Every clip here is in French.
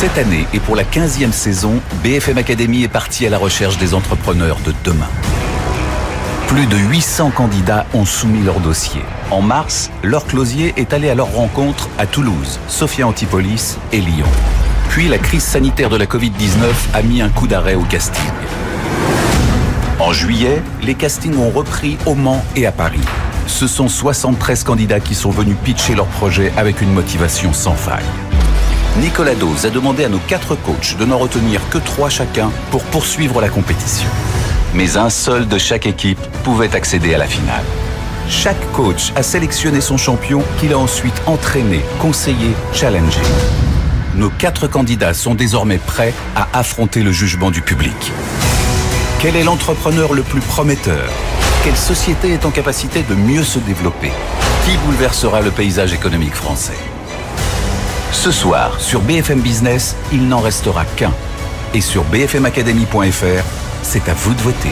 Cette année et pour la 15e saison, BFM Academy est parti à la recherche des entrepreneurs de demain. Plus de 800 candidats ont soumis leur dossier. En mars, Laure Closier est allée à leur rencontre à Toulouse, Sophia Antipolis et Lyon. Puis la crise sanitaire de la Covid-19 a mis un coup d'arrêt au casting. En juillet, les castings ont repris au Mans et à Paris. Ce sont 73 candidats qui sont venus pitcher leur projet avec une motivation sans faille. Nicolas Dose a demandé à nos quatre coachs de n'en retenir que trois chacun pour poursuivre la compétition. Mais un seul de chaque équipe pouvait accéder à la finale. Chaque coach a sélectionné son champion qu'il a ensuite entraîné, conseillé, challengé. Nos quatre candidats sont désormais prêts à affronter le jugement du public. Quel est l'entrepreneur le plus prometteur? Quelle société est en capacité de mieux se développer? Qui bouleversera le paysage économique français? Ce soir, sur BFM Business, il n'en restera qu'un. Et sur bfmacademy.fr, c'est à vous de voter.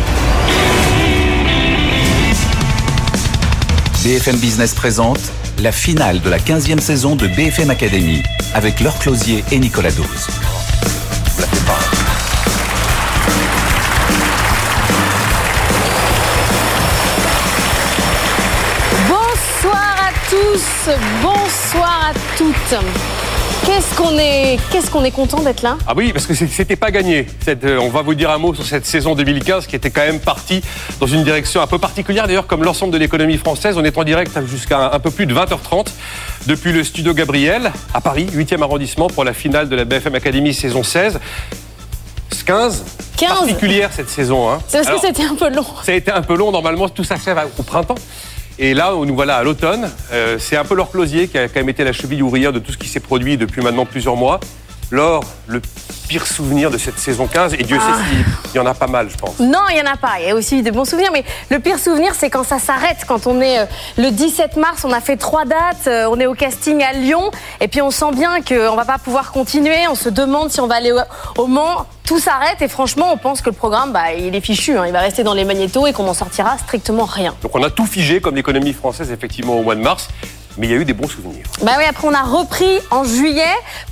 BFM Business présente la finale de la 15e saison de BFM Academy avec Laure Closier et Nicolas Dose. Bonsoir à tous, bonsoir à toutes. Qu'est-ce qu'on est, qu'est-ce qu'on est content d'être là Ah oui, parce que c'était pas gagné. Cette, euh, on va vous dire un mot sur cette saison 2015 qui était quand même partie dans une direction un peu particulière, d'ailleurs, comme l'ensemble de l'économie française. On est en direct jusqu'à un, un peu plus de 20h30 depuis le studio Gabriel à Paris, 8e arrondissement, pour la finale de la BFM Academy saison 16. 15, 15. particulière cette saison. Hein. C'est parce Alors, que c'était un peu long. ça a été un peu long, normalement tout s'achève au printemps. Et là, nous voilà à l'automne. Euh, c'est un peu Laure Closier qui a quand même été la cheville ouvrière de tout ce qui s'est produit depuis maintenant plusieurs mois. Laure, le pire souvenir de cette saison 15, et Dieu Ah. sait s'il y en a pas mal, je pense. Non, il n'y en a pas. Il y a aussi des bons souvenirs. Mais le pire souvenir, c'est quand ça s'arrête. Quand on est euh, le 17 mars, on a fait trois dates. euh, on est au casting à Lyon. Et puis on sent bien qu'on ne va pas pouvoir continuer. On se demande si on va aller au, au Mans. Tout s'arrête. Et franchement, on pense que le programme, bah, il est fichu. hein. Il va rester dans les magnétos et qu'on n'en sortira strictement rien. Donc on a tout figé comme l'économie française, effectivement, au mois de mars. Mais il y a eu des bons souvenirs. Bah oui, après on a repris en juillet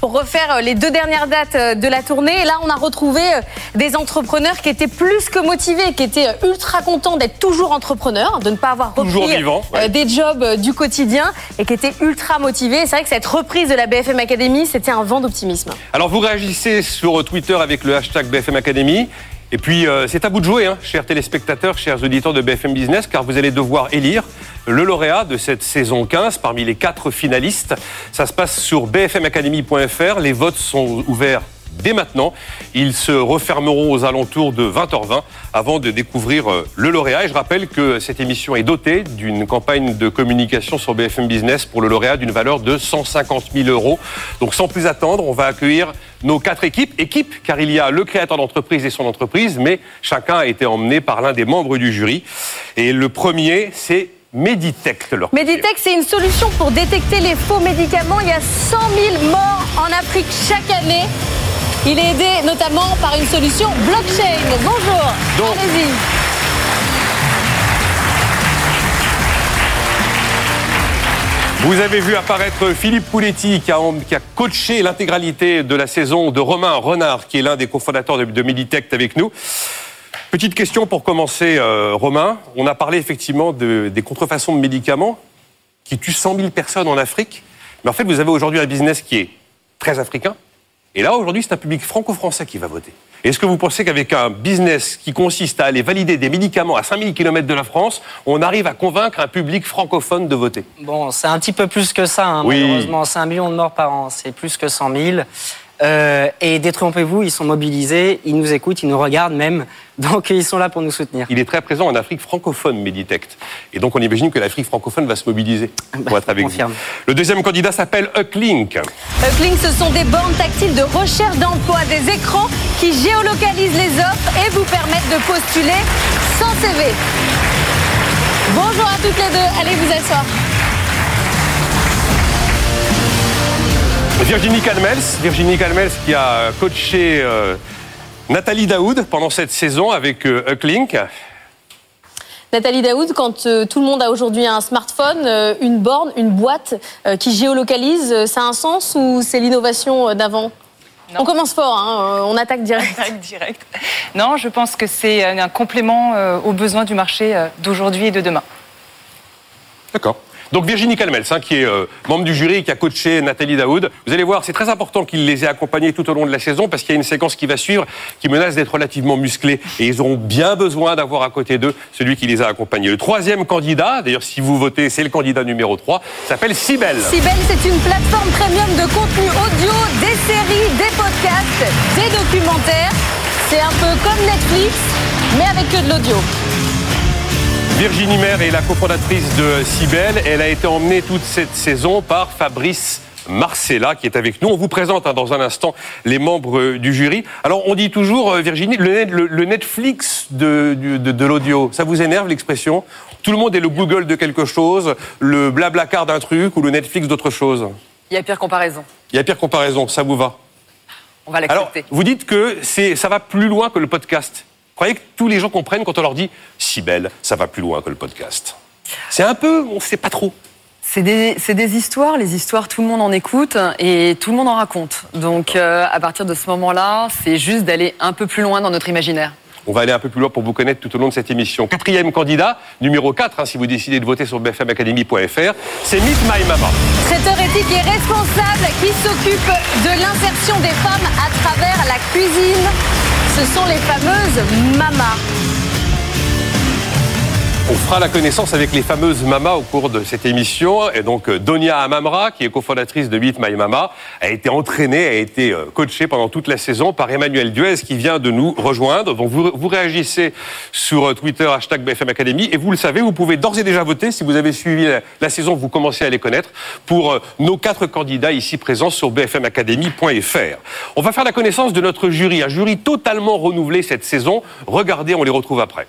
pour refaire euh, les deux dernières dates euh, de la tournée. Et là, on a retrouvé euh, des entrepreneurs qui étaient plus que motivés, qui étaient ultra contents d'être toujours entrepreneurs, de ne pas avoir repris Toujours ouais. des jobs du quotidien et qui étaient ultra motivés. C'est vrai que cette reprise de la BFM Academy, c'était un vent d'optimisme. Alors vous réagissez sur Twitter avec le hashtag BFM Academy. Et puis euh, c'est à vous de jouer, hein, chers téléspectateurs, chers auditeurs de BFM Business, car vous allez devoir élire le lauréat de cette saison 15 parmi les quatre finalistes. Ça se passe sur bfmacademy.fr. Les votes sont ouverts dès maintenant. Ils se refermeront aux alentours de 20h20 avant de découvrir euh, le lauréat. Et je rappelle que cette émission est dotée d'une campagne de communication sur BFM Business pour le lauréat d'une valeur de 150 000 euros. Donc sans plus attendre, on va accueillir nos quatre équipes. Équipes, car il y a le créateur d'entreprise et son entreprise, mais chacun a été emmené par l'un des membres du jury. Et le premier, c'est Meditech. leur Meditech, c'est une solution pour détecter les faux médicaments. Il y a 100 000 morts en Afrique chaque année. Il est aidé notamment par une solution blockchain. Bonjour. Donc- Allez-y. Vous avez vu apparaître Philippe Pouletti qui a, qui a coaché l'intégralité de la saison de Romain Renard, qui est l'un des cofondateurs de, de Meditech avec nous. Petite question pour commencer, euh, Romain. On a parlé effectivement de- des contrefaçons de médicaments qui tuent 100 000 personnes en Afrique. Mais en fait, vous avez aujourd'hui un business qui est très africain. Et là, aujourd'hui, c'est un public franco-français qui va voter. Est-ce que vous pensez qu'avec un business qui consiste à aller valider des médicaments à 5000 km de la France, on arrive à convaincre un public francophone de voter? Bon, c'est un petit peu plus que ça, hein, Oui. malheureusement. C'est un million de morts par an, c'est plus que 100 000. Euh, et détrompez-vous, ils sont mobilisés, ils nous écoutent, ils nous regardent même. Donc ils sont là pour nous soutenir. Il est très présent en Afrique francophone, Meditect. Et donc on imagine que l'Afrique francophone va se mobiliser pour être avec vous. confirme. Le deuxième candidat s'appelle Ucklink. Uplink, ce sont des bornes tactiles de recherche d'emploi, des écrans qui géolocalisent les offres et vous permettent de postuler sans CV. Bonjour à toutes les deux, allez vous asseoir. Virginie Calmels, Virginie Calmels qui a coaché euh, Nathalie Daoud pendant cette saison avec euh, Ucklink. Nathalie Daoud, quand euh, tout le monde a aujourd'hui un smartphone, euh, une borne, une boîte euh, qui géolocalise, euh, ça a un sens ou c'est l'innovation euh, d'avant? On commence fort, hein, on attaque direct. Attaque direct. Non, je pense que c'est un complément aux besoins du marché d'aujourd'hui et de demain. D'accord. Donc Virginie Calmels, hein, qui est euh, membre du jury qui a coaché Nathalie Daoud. Vous allez voir, c'est très important qu'il les ait accompagnés tout au long de la saison parce qu'il y a une séquence qui va suivre qui menace d'être relativement musclée et ils auront bien besoin d'avoir à côté d'eux celui qui les a accompagnés. Le troisième candidat, d'ailleurs si vous votez, c'est le candidat numéro 3, s'appelle Sibel. Sibel, c'est une plateforme premium de contenu audio, des séries, des podcasts, des documentaires. C'est un peu comme Netflix, mais avec que de l'audio. Virginie Maire est la cofondatrice de Cybelle. Elle a été emmenée toute cette saison par Fabrice Marcella qui est avec nous. On vous présente hein, dans un instant les membres du jury. Alors on dit toujours, euh, Virginie, le, Netflix de, de, l'audio, ça vous énerve l'expression? Tout le monde est le Google de quelque chose, le Blablacar d'un truc ou le Netflix d'autre chose Il y a pire comparaison. Il y a pire comparaison, ça vous va? On va l'accepter. Alors, vous dites que ça va plus loin que le podcast. Croyez que tous les gens comprennent quand on leur dit si belle, ça va plus loin que le podcast. C'est un peu, on ne sait pas trop. C'est des, des, histoires, les histoires, tout le monde en écoute et tout le monde en raconte. Donc euh, à partir de ce moment-là, c'est juste d'aller un peu plus loin dans notre imaginaire. On va aller un peu plus loin pour vous connaître tout au long de cette émission. Quatrième candidat, numéro 4, hein, si vous décidez de voter sur bfmacademy.fr, c'est Meet My Mama. Traiteur éthique et responsable qui s'occupe de l'insertion des femmes à travers la cuisine. Ce sont les fameuses mamas. On fera la connaissance avec les fameuses mamas au cours de cette émission. Et donc, euh, Donia Amamra, qui est cofondatrice de Meet My Mama, a été entraînée, a été euh, coachée pendant toute la saison par Emmanuel Duez, qui vient de nous rejoindre. Donc, vous, réagissez sur euh, Twitter, hashtag BFM Academy. Et vous le savez, vous pouvez d'ores et déjà voter. Si vous avez suivi la, saison, vous commencez à les connaître pour nos quatre candidats ici présents sur bfmacademy.fr. On va faire la connaissance de notre jury. Un jury totalement renouvelé cette saison. Regardez, on les retrouve après.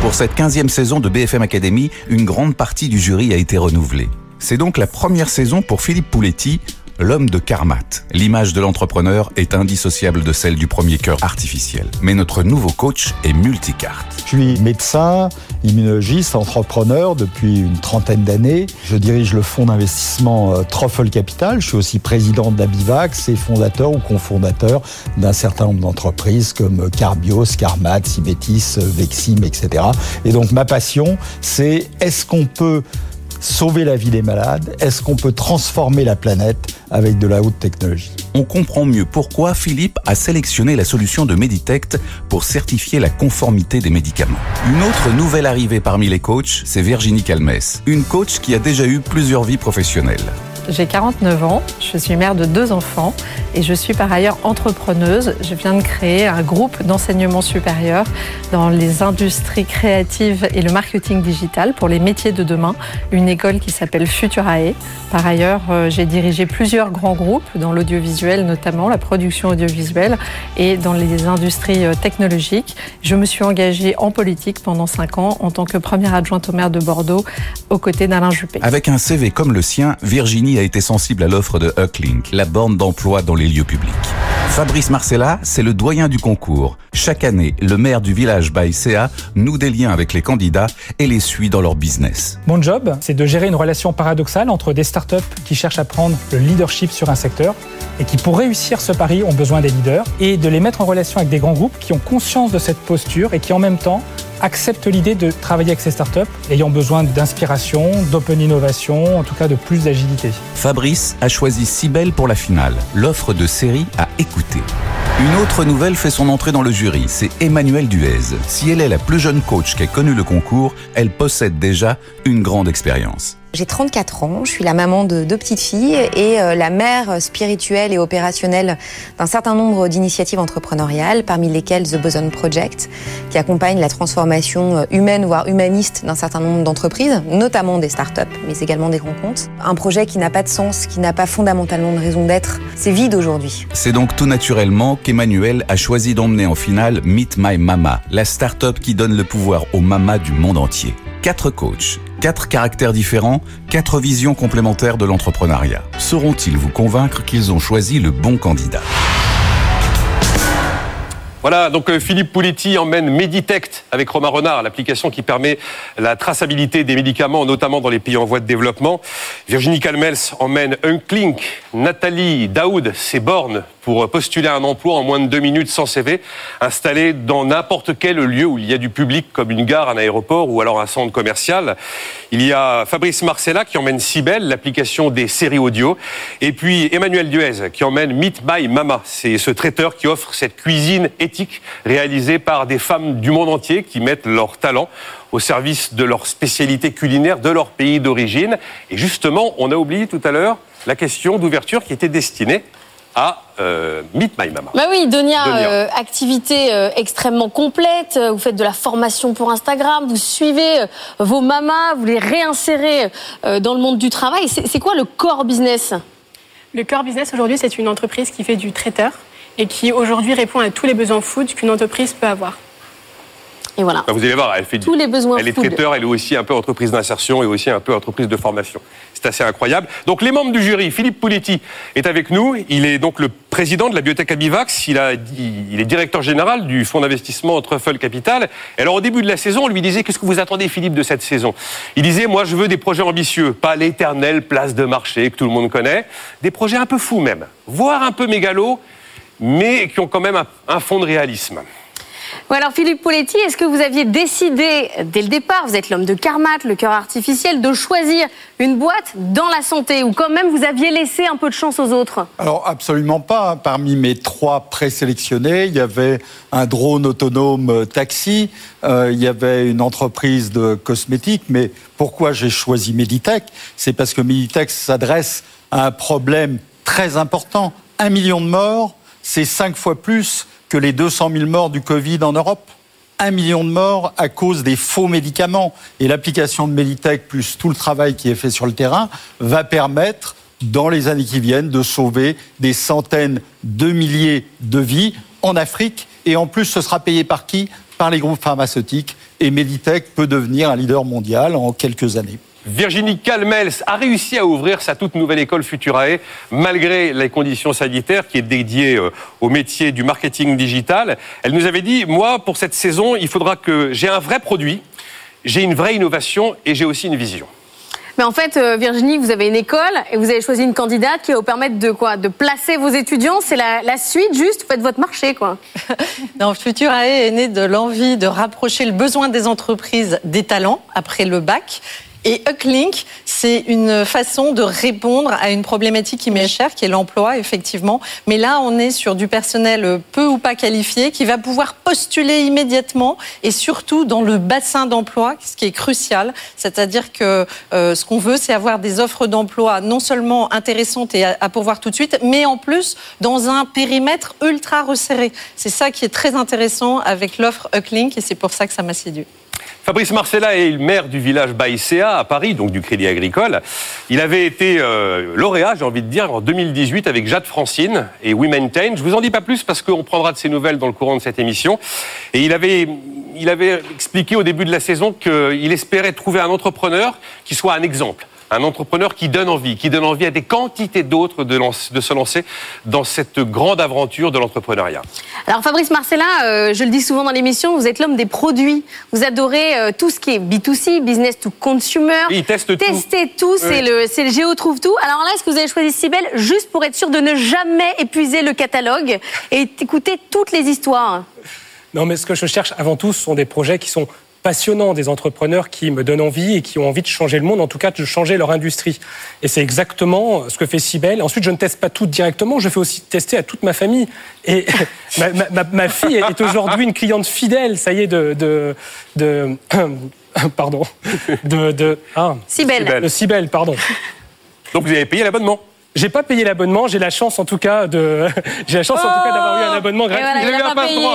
Pour cette 15e saison de BFM Academy, une grande partie du jury a été renouvelée. C'est donc la première saison pour Philippe Pouletti, l'homme de Karmat. L'image de l'entrepreneur est indissociable de celle du premier cœur artificiel. Mais notre nouveau coach est multicarte. Je suis médecin, immunologiste, entrepreneur depuis une trentaine d'années. Je dirige le fonds d'investissement euh, Truffle Capital. Je suis aussi président d'Abivax et fondateur ou cofondateur d'un certain nombre d'entreprises comme Carbios, Carmat, Cibetis, Vexim, etc. Et donc ma passion, c'est est-ce qu'on peut sauver la vie des malades Est-ce qu'on peut transformer la planète avec de la haute technologie? On comprend mieux pourquoi Philippe a sélectionné la solution de Meditect pour certifier la conformité des médicaments. Une autre nouvelle arrivée parmi les coachs, c'est Virginie Calmès, une coach qui a déjà eu plusieurs vies professionnelles. J'ai 49 ans, je suis mère de deux enfants et je suis par ailleurs entrepreneuse. Je viens de créer un groupe d'enseignement supérieur dans les industries créatives et le marketing digital pour les métiers de demain, une école qui s'appelle Futurae. Par ailleurs, euh, j'ai dirigé plusieurs grands groupes dans l'audiovisuel notamment, la production audiovisuelle et dans les industries euh, technologiques. Je me suis engagée en politique pendant cinq ans en tant que première adjointe au maire de Bordeaux aux côtés d'Alain Juppé. Avec un CV comme le sien, Virginie a été sensible à l'offre de Hucklink, la borne d'emploi dans les lieux publics. Fabrice Marcella, c'est le doyen du concours. Chaque année, le maire du village Baïséa noue des liens avec les candidats et les suit dans leur business. Mon job, c'est de gérer une relation paradoxale entre des startups qui cherchent à prendre le leadership sur un secteur et qui, pour réussir ce pari, ont besoin des leaders, et de les mettre en relation avec des grands groupes qui ont conscience de cette posture et qui, en même temps, acceptent l'idée de travailler avec ces startups ayant besoin d'inspiration, d'open innovation, en tout cas de plus d'agilité. Fabrice a choisi Cybelle pour la finale, l'offre de série à écouter. Une autre nouvelle fait son entrée dans le jury, c'est Emmanuelle Duez. Si elle est la plus jeune coach qui a connu le concours, elle possède déjà une grande expérience. J'ai 34 ans, je suis la maman de deux petites filles et euh, la mère spirituelle et opérationnelle d'un certain nombre d'initiatives entrepreneuriales, parmi lesquelles The Boson Project, qui accompagne la transformation euh, humaine, voire humaniste d'un certain nombre d'entreprises, notamment des startups, mais également des grands comptes. Un projet qui n'a pas de sens, qui n'a pas fondamentalement de raison d'être, c'est vide aujourd'hui. C'est donc tout naturellement qu'Emmanuel a choisi d'emmener en finale Meet My Mama, la startup qui donne le pouvoir aux mamas du monde entier. Quatre coachs, quatre caractères différents, quatre visions complémentaires de l'entrepreneuriat. Sauront-ils vous convaincre qu'ils ont choisi le bon candidat? Voilà, donc euh, Philippe Pouletti emmène Meditect avec Romain Renard, l'application qui permet la traçabilité des médicaments, notamment dans les pays en voie de développement. Virginie Calmels emmène Unklink, Nathalie Daoud, ses bornes pour postuler un emploi en moins de deux minutes sans CV, installé dans n'importe quel lieu où il y a du public, comme une gare, un aéroport ou alors un centre commercial. Il y a Fabrice Marcella qui emmène Cybelle, l'application des séries audio. Et puis Emmanuel Duez qui emmène Meet My Mama. C'est ce traiteur qui offre cette cuisine réalisée par des femmes du monde entier qui mettent leur talent au service de leur spécialité culinaire de leur pays d'origine. Et justement, on a oublié tout à l'heure la question d'ouverture qui était destinée à euh, Meet My Mama. Bah oui, Donia, euh, activité euh, extrêmement complète. Vous faites de la formation pour Instagram, vous suivez vos mamas, vous les réinsérez dans le monde du travail. C'est quoi le core business? Le core business aujourd'hui, c'est une entreprise qui fait du traiteur et qui aujourd'hui répond à tous les besoins food qu'une entreprise peut avoir. Et voilà. vous allez voir, elle fait tous les besoins. Elle est traiteur, elle est aussi un peu entreprise d'insertion et aussi un peu entreprise de formation. C'est assez incroyable. Donc les membres du jury, Philippe Pouletti est avec nous. Il est donc le président de la biotech Abivax. Il, a, il est directeur général du fonds d'investissement Truffle Capital. Et alors au début de la saison, on lui disait qu'est-ce que vous attendez Philippe de cette saison? Il disait moi je veux des projets ambitieux, pas l'éternelle place de marché que tout le monde connaît, des projets un peu fous même, voire un peu mégalos mais qui ont quand même un, fond de réalisme. Alors Philippe Poletti, est-ce que vous aviez décidé dès le départ, vous êtes l'homme de Carmat, le cœur artificiel, de choisir une boîte dans la santé ou quand même vous aviez laissé un peu de chance aux autres? Alors absolument pas. Parmi mes trois présélectionnés, il y avait un drone autonome euh, taxi, euh, il y avait une entreprise de cosmétiques, mais pourquoi j'ai choisi Meditech? C'est parce que Meditech s'adresse à un problème très important. Un million de morts, c'est cinq fois plus que les 200 000 morts du Covid en Europe. Un million de morts à cause des faux médicaments. Et l'application de Meditech, plus tout le travail qui est fait sur le terrain, va permettre, dans les années qui viennent, de sauver des centaines de milliers de vies en Afrique. Et en plus, ce sera payé par qui? Par les groupes pharmaceutiques. Et Meditech peut devenir un leader mondial en quelques années. Virginie Calmels a réussi à ouvrir sa toute nouvelle école Futurae malgré les conditions sanitaires qui est dédiée euh, au métier du marketing digital. Elle nous avait dit, moi, pour cette saison, il faudra que j'ai un vrai produit, j'ai une vraie innovation et j'ai aussi une vision. Mais en fait, euh, Virginie, vous avez une école et vous avez choisi une candidate qui va vous permettre de quoi? De placer vos étudiants? C'est la, la, suite, juste, faites votre marché, quoi. non, Futurae est né de l'envie de rapprocher le besoin des entreprises des talents après le bac et Ucklink, c'est une façon de répondre à une problématique qui m'est chère, qui est l'emploi, effectivement. Mais là, on est sur du personnel peu ou pas qualifié qui va pouvoir postuler immédiatement et surtout dans le bassin d'emploi, ce qui est crucial. C'est-à-dire que euh, ce qu'on veut, c'est avoir des offres d'emploi non seulement intéressantes et à, pourvoir tout de suite, mais en plus dans un périmètre ultra resserré. C'est ça qui est très intéressant avec l'offre Ucklink et c'est pour ça que ça m'a séduit. Fabrice Marcella est maire du village Baïséa à Paris, donc du Crédit Agricole. Il avait été euh, lauréat, j'ai envie de dire, en 2018 avec Jade Francine et We Maintain. Je vous en dis pas plus parce qu'on prendra de ses nouvelles dans le courant de cette émission. Et il avait, il avait expliqué au début de la saison qu'il espérait trouver un entrepreneur qui soit un exemple un entrepreneur qui donne envie, qui donne envie à des quantités d'autres de, de, se lancer dans cette grande aventure de l'entrepreneuriat. Alors Fabrice Marcella, euh, je le dis souvent dans l'émission, vous êtes l'homme des produits. Vous adorez euh, tout ce qui est B2C, business to consumer. il teste Tester tout, c'est le, le géo trouve tout. Alors là, est-ce que vous avez choisi Cybelle juste pour être sûr de ne jamais épuiser le catalogue et écouter toutes les histoires? Non, mais ce que je cherche avant tout, ce sont des projets qui sont passionnants, des entrepreneurs qui me donnent envie et qui ont envie de changer le monde, en tout cas de changer leur industrie. Et c'est exactement ce que fait Sibel. Ensuite, je ne teste pas tout directement, je fais aussi tester à toute ma famille. Et ma, fille est aujourd'hui une cliente fidèle, ça y est, de... de, de pardon. De... de ah, Cybelle, pardon. Donc vous avez payé l'abonnement j'ai pas payé l'abonnement, j'ai la chance en tout cas de, j'ai la chance en tout cas d'avoir eu un abonnement gratuit. Voilà, pas payé.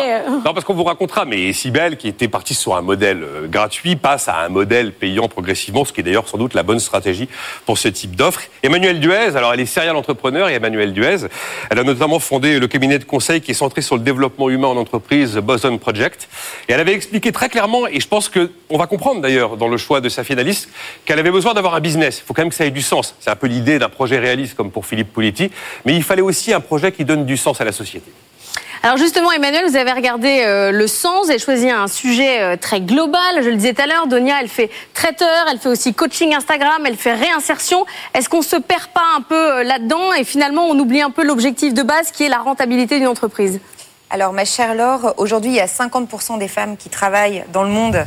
Non, parce qu'on vous racontera, mais Sibelle, qui était partie sur un modèle euh, gratuit, passe à un modèle payant progressivement, ce qui est d'ailleurs sans doute la bonne stratégie pour ce type d'offre. Emmanuel Duez, alors elle est serial entrepreneur, et Emmanuel Duez, elle a notamment fondé le cabinet de conseil qui est centré sur le développement humain en entreprise, Boson Project. Et elle avait expliqué très clairement, et je pense que on va comprendre d'ailleurs dans le choix de sa finaliste, qu'elle avait besoin d'avoir un business. Il faut quand même que ça ait du sens. C'est un peu l'idée d'un projet réaliste pour Philippe Pouletti, mais il fallait aussi un projet qui donne du sens à la société. Alors justement, Emmanuel, vous avez regardé euh, le sens, vous avez choisi un sujet euh, très global. Je le disais tout à l'heure, Donia, elle fait traiteur, elle fait aussi coaching Instagram, elle fait réinsertion. Est-ce qu'on se perd pas un peu euh, là-dedans et finalement on oublie un peu l'objectif de base qui est la rentabilité d'une entreprise? Alors, ma chère Laure, aujourd'hui, il y a 50% des femmes qui travaillent dans le monde,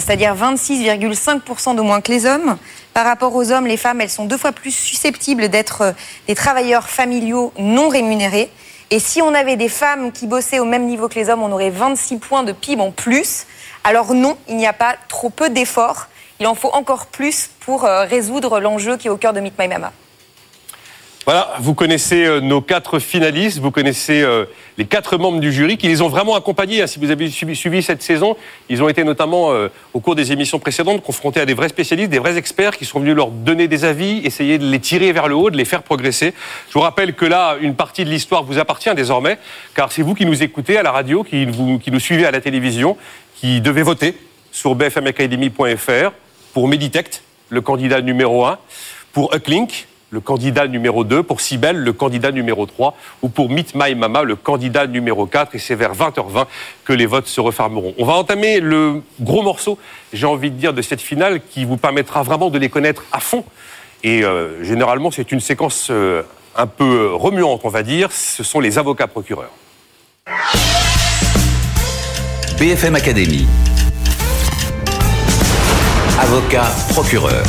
c'est-à-dire 26,5% de moins que les hommes. Par rapport aux hommes, les femmes, elles sont deux fois plus susceptibles d'être euh, des travailleurs familiaux non rémunérés. Et si on avait des femmes qui bossaient au même niveau que les hommes, on aurait 26 points de PIB en plus. Alors non, il n'y a pas trop peu d'efforts. Il en faut encore plus pour euh, résoudre l'enjeu qui est au cœur de Meet My Mama. Voilà, vous connaissez euh, nos quatre finalistes, vous connaissez euh, les quatre membres du jury qui les ont vraiment accompagnés. hein. Si vous avez suivi, cette saison, ils ont été notamment, euh, au cours des émissions précédentes, confrontés à des vrais spécialistes, des vrais experts qui sont venus leur donner des avis, essayer de les tirer vers le haut, de les faire progresser. Je vous rappelle que là, une partie de l'histoire vous appartient désormais, car c'est vous qui nous écoutez à la radio, qui, nous suivez à la télévision, qui devez voter sur bfmacademy.fr pour Meditect, le candidat numéro 1, pour Ucklink, le candidat numéro 2, pour Cybelle, le candidat numéro 3, ou pour Meet My Mama, le candidat numéro 4. Et c'est vers 20h20 que les votes se refermeront. On va entamer le gros morceau, j'ai envie de dire, de cette finale qui vous permettra vraiment de les connaître à fond. Et euh, généralement, c'est une séquence euh, un peu remuante, on va dire. Ce sont les avocats procureurs. BFM Academy. Avocat, procureur.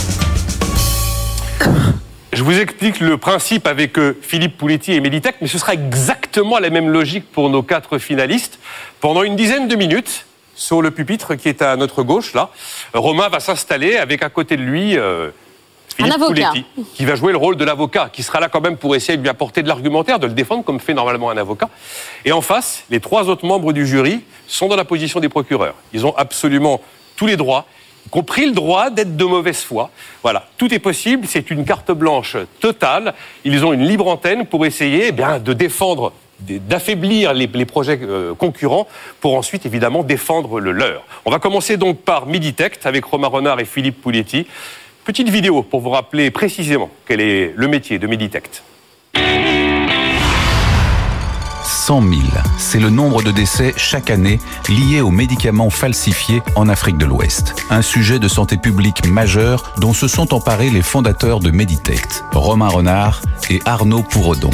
Je vous explique le principe avec euh, Philippe Pouletti et Meditech, mais ce sera exactement la même logique pour nos quatre finalistes. Pendant une dizaine de minutes, sur le pupitre qui est à notre gauche, là, Romain va s'installer avec à côté de lui euh, Philippe. Pouletti, qui va jouer le rôle de l'avocat, qui sera là quand même pour essayer de lui apporter de l'argumentaire, de le défendre comme fait normalement un avocat. Et en face, les trois autres membres du jury sont dans la position des procureurs. Ils ont absolument tous les droits, compris le droit d'être de mauvaise foi. Voilà, tout est possible, c'est une carte blanche totale. Ils ont une libre antenne pour essayer eh bien, de défendre, d'affaiblir les, projets euh, concurrents pour ensuite évidemment défendre le leur. On va commencer donc par Miditect avec Romain Renard et Philippe Pouletti. Petite vidéo pour vous rappeler précisément quel est le métier de Meditect. 100 000, c'est le nombre de décès chaque année liés aux médicaments falsifiés en Afrique de l'Ouest. Un sujet de santé publique majeur dont se sont emparés les fondateurs de Meditect, Romain Renard et Arnaud Pouredon.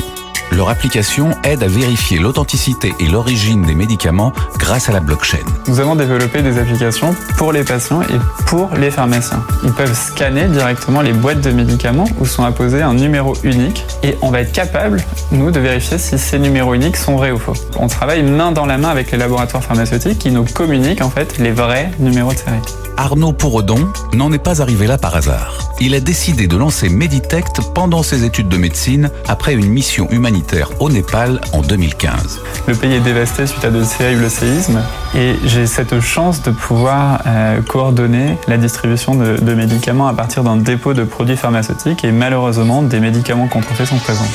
Leur application aide à vérifier l'authenticité et l'origine des médicaments grâce à la blockchain. Nous avons développé des applications pour les patients et pour les pharmaciens. Ils peuvent scanner directement les boîtes de médicaments où sont apposés un numéro unique et on va être capable, nous, de vérifier si ces numéros uniques sont vrais ou faux. On travaille main dans la main avec les laboratoires pharmaceutiques qui nous communiquent en fait les vrais numéros de série. Arnaud Pouredon n'en est pas arrivé là par hasard. Il a décidé de lancer Meditect pendant ses études de médecine après une mission humanitaire au Népal en 2015. Le pays est dévasté suite à de terribles séismes et j'ai cette chance de pouvoir euh, coordonner la distribution de, de médicaments à partir d'un dépôt de produits pharmaceutiques et malheureusement des médicaments contrefaits sont présents.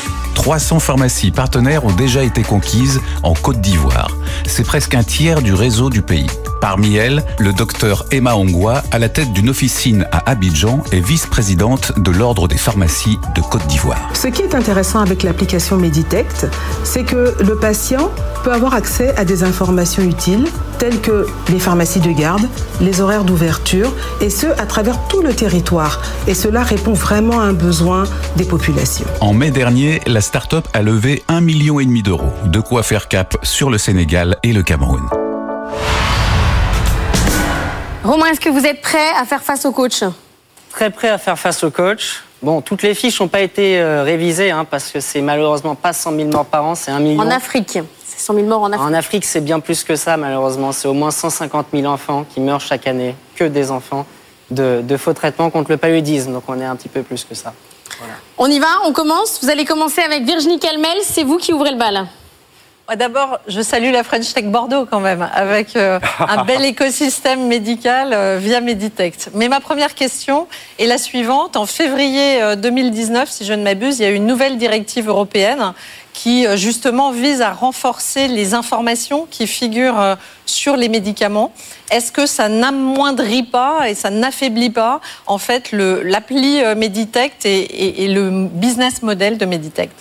300 pharmacies partenaires ont déjà été conquises en Côte d'Ivoire. C'est presque un tiers du réseau du pays. Parmi elles, le docteur Emma Ongwa, à la tête d'une officine à Abidjan, est vice-présidente de l'Ordre des pharmacies de Côte d'Ivoire. Ce qui est intéressant avec l'application Meditect, c'est que le patient peut avoir accès à des informations utiles telles que les pharmacies de garde, les horaires d'ouverture, et ce, à travers tout le territoire. Et cela répond vraiment à un besoin des populations. En mai dernier, la start-up a levé 1,5 million et demi d'euros, de quoi faire cap sur le Sénégal et le Cameroun. Romain, est-ce que vous êtes prêt à faire face au coach? Très prêt à faire face au coach. Bon, toutes les fiches n'ont pas été euh, révisées hein, parce que c'est malheureusement pas 100 000 morts par an, c'est 1 million. En Afrique, c'est 100 000 morts en Afrique. En Afrique, c'est bien plus que ça, malheureusement. C'est au moins 150 000 enfants qui meurent chaque année, que des enfants, de, de faux traitements contre le paludisme. Donc on est un petit peu plus que ça. On y va, on commence. Vous allez commencer avec Virginie Calmel, c'est vous qui ouvrez le bal. Ouais, D'abord, je salue la French Tech Bordeaux quand même, avec euh, un bel écosystème médical euh, via Meditect. Mais ma première question est la suivante. En février euh, 2019, si je ne m'abuse, il y a une nouvelle directive européenne qui euh, justement vise à renforcer les informations qui figurent euh, sur les médicaments. Est-ce que ça n'amoindrit pas et ça n'affaiblit pas en fait l'appli euh, Meditect et, et- et le business model de Meditect?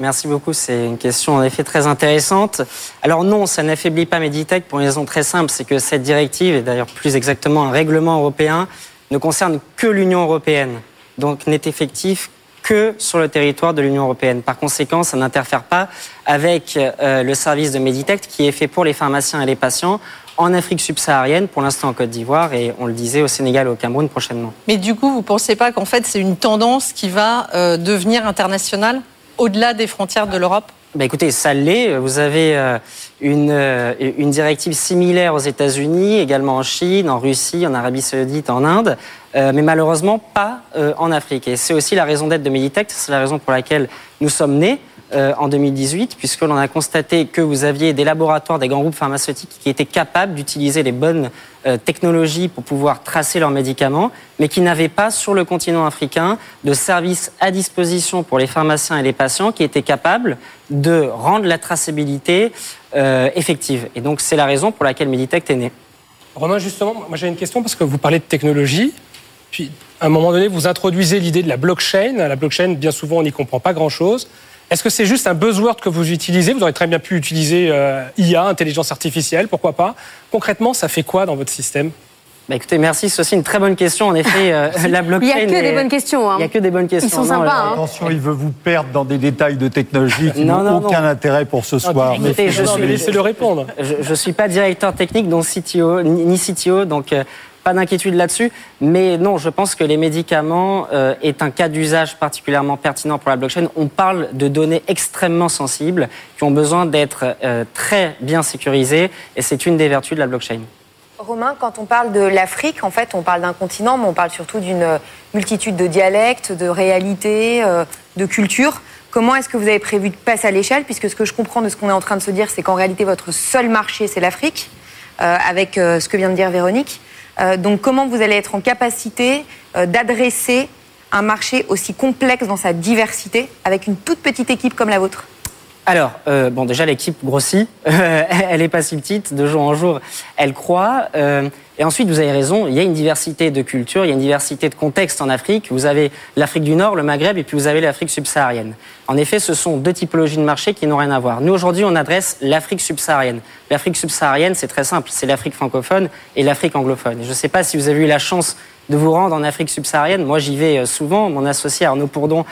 Merci beaucoup. C'est une question en effet très intéressante. Alors non, ça n'affaiblit pas Meditech pour une raison très simple, c'est que cette directive, et d'ailleurs plus exactement un règlement européen, ne concerne que l'Union européenne. Donc n'est effectif que sur le territoire de l'Union européenne. Par conséquent, ça n'interfère pas avec euh, le service de Meditech qui est fait pour les pharmaciens et les patients en Afrique subsaharienne, pour l'instant en Côte d'Ivoire, et on le disait au Sénégal et au Cameroun prochainement. Mais du coup, vous ne pensez pas qu'en fait, c'est une tendance qui va euh, devenir internationale? Au-delà des frontières de l'Europe bah écoutez, ça l'est. Vous avez euh, une, euh, une directive similaire aux États-Unis, également en Chine, en Russie, en Arabie Saoudite, en Inde, mais malheureusement pas en Afrique. Et c'est aussi la raison d'être de Meditech, c'est la raison pour laquelle nous sommes nés. Euh, en 2018, puisque l'on a constaté que vous aviez des laboratoires, des grands groupes pharmaceutiques qui étaient capables d'utiliser les bonnes euh, technologies pour pouvoir tracer leurs médicaments, mais qui n'avaient pas sur le continent africain de services à disposition pour les pharmaciens et les patients qui étaient capables de rendre la traçabilité euh, effective. Et donc c'est la raison pour laquelle Meditech est né. Romain, justement, moi j'ai une question parce que vous parlez de technologie. Puis, à un moment donné, vous introduisez l'idée de la blockchain. La blockchain, bien souvent, on n'y comprend pas grand-chose. Est-ce que c'est juste un buzzword que vous utilisez? Vous aurez très bien pu utiliser euh, IA, intelligence artificielle, pourquoi pas Concrètement, ça fait quoi dans votre système? Bah écoutez, merci. C'est aussi une très bonne question. En effet, euh, la blockchain. Il n'y a que des bonnes questions. Hein. Il n'y a que des bonnes questions. Ils sont sympas. Hein. Attention, il veut vous perdre dans des détails de technologie qui n'ont aucun intérêt pour ce soir. mais je suis... laissez-le répondre. Je ne suis pas directeur technique, donc CTO, ni CTO, donc euh, pas d'inquiétude là-dessus. Mais non, je pense que les médicaments euh, est un cas d'usage particulièrement pertinent pour la blockchain. On parle de données extrêmement sensibles qui ont besoin d'être euh, très bien sécurisées et c'est une des vertus de la blockchain. Romain, quand on parle de l'Afrique, en fait, on parle d'un continent, mais on parle surtout d'une multitude de dialectes, de réalités, euh, de cultures. Comment est-ce que vous avez prévu de passer à l'échelle? Puisque ce que je comprends de ce qu'on est en train de se dire, c'est qu'en réalité, votre seul marché, c'est l'Afrique, avec ce que vient de dire Véronique. Euh, donc comment vous allez être en capacité euh, d'adresser un marché aussi complexe dans sa diversité avec une toute petite équipe comme la vôtre? Alors, euh, bon, déjà, l'équipe grossit. elle est pas si petite. De jour en jour, elle croît. et ensuite, vous avez raison, il y a une diversité de cultures, il y a une diversité de contextes en Afrique. Vous avez l'Afrique du Nord, le Maghreb, et puis vous avez l'Afrique subsaharienne. En effet, ce sont deux typologies de marchés qui n'ont rien à voir. Nous, aujourd'hui, on adresse l'Afrique subsaharienne. L'Afrique subsaharienne, c'est très simple. C'est l'Afrique francophone et l'Afrique anglophone. je ne sais pas si vous avez eu la chance de vous rendre en Afrique subsaharienne. Moi, j'y vais euh, souvent. Mon associé Arnaud Pourdon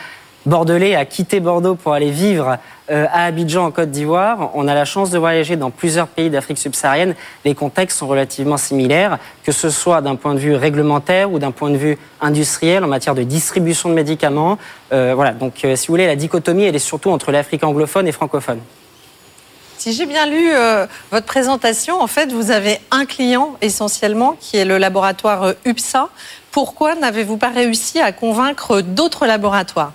bordelais a quitté Bordeaux pour aller vivre euh, à Abidjan en Côte d'Ivoire. On a la chance de voyager dans plusieurs pays d'Afrique subsaharienne. Les contextes sont relativement similaires, que ce soit d'un point de vue réglementaire ou d'un point de vue industriel en matière de distribution de médicaments. Euh, voilà, donc euh, si vous voulez, la dichotomie, elle est surtout entre l'Afrique anglophone et francophone. Si j'ai bien lu votre présentation, en fait, vous avez un client essentiellement qui est le laboratoire UPSA. Pourquoi n'avez-vous pas réussi à convaincre d'autres laboratoires?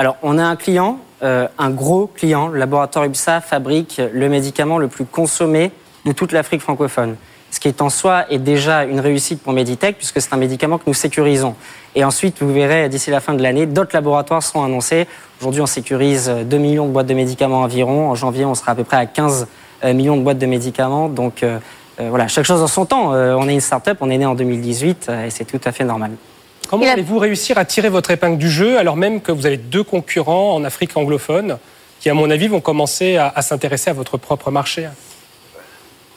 Alors, on a un client, euh, un gros client. Le laboratoire UPSA fabrique le médicament le plus consommé de toute l'Afrique francophone. Ce qui est en soi est déjà une réussite pour Meditech puisque c'est un médicament que nous sécurisons. Et ensuite, vous verrez d'ici la fin de l'année, d'autres laboratoires seront annoncés. Aujourd'hui, on sécurise 2 millions de boîtes de médicaments environ. En janvier, on sera à peu près à 15 euh, millions de boîtes de médicaments. Donc euh, voilà, chaque chose en son temps. on est une start-up, on est né en 2018 et c'est tout à fait normal. Comment allez-vous réussir à tirer votre épingle du jeu alors même que vous avez deux concurrents en Afrique anglophone qui, à mon avis, vont commencer à, s'intéresser à votre propre marché?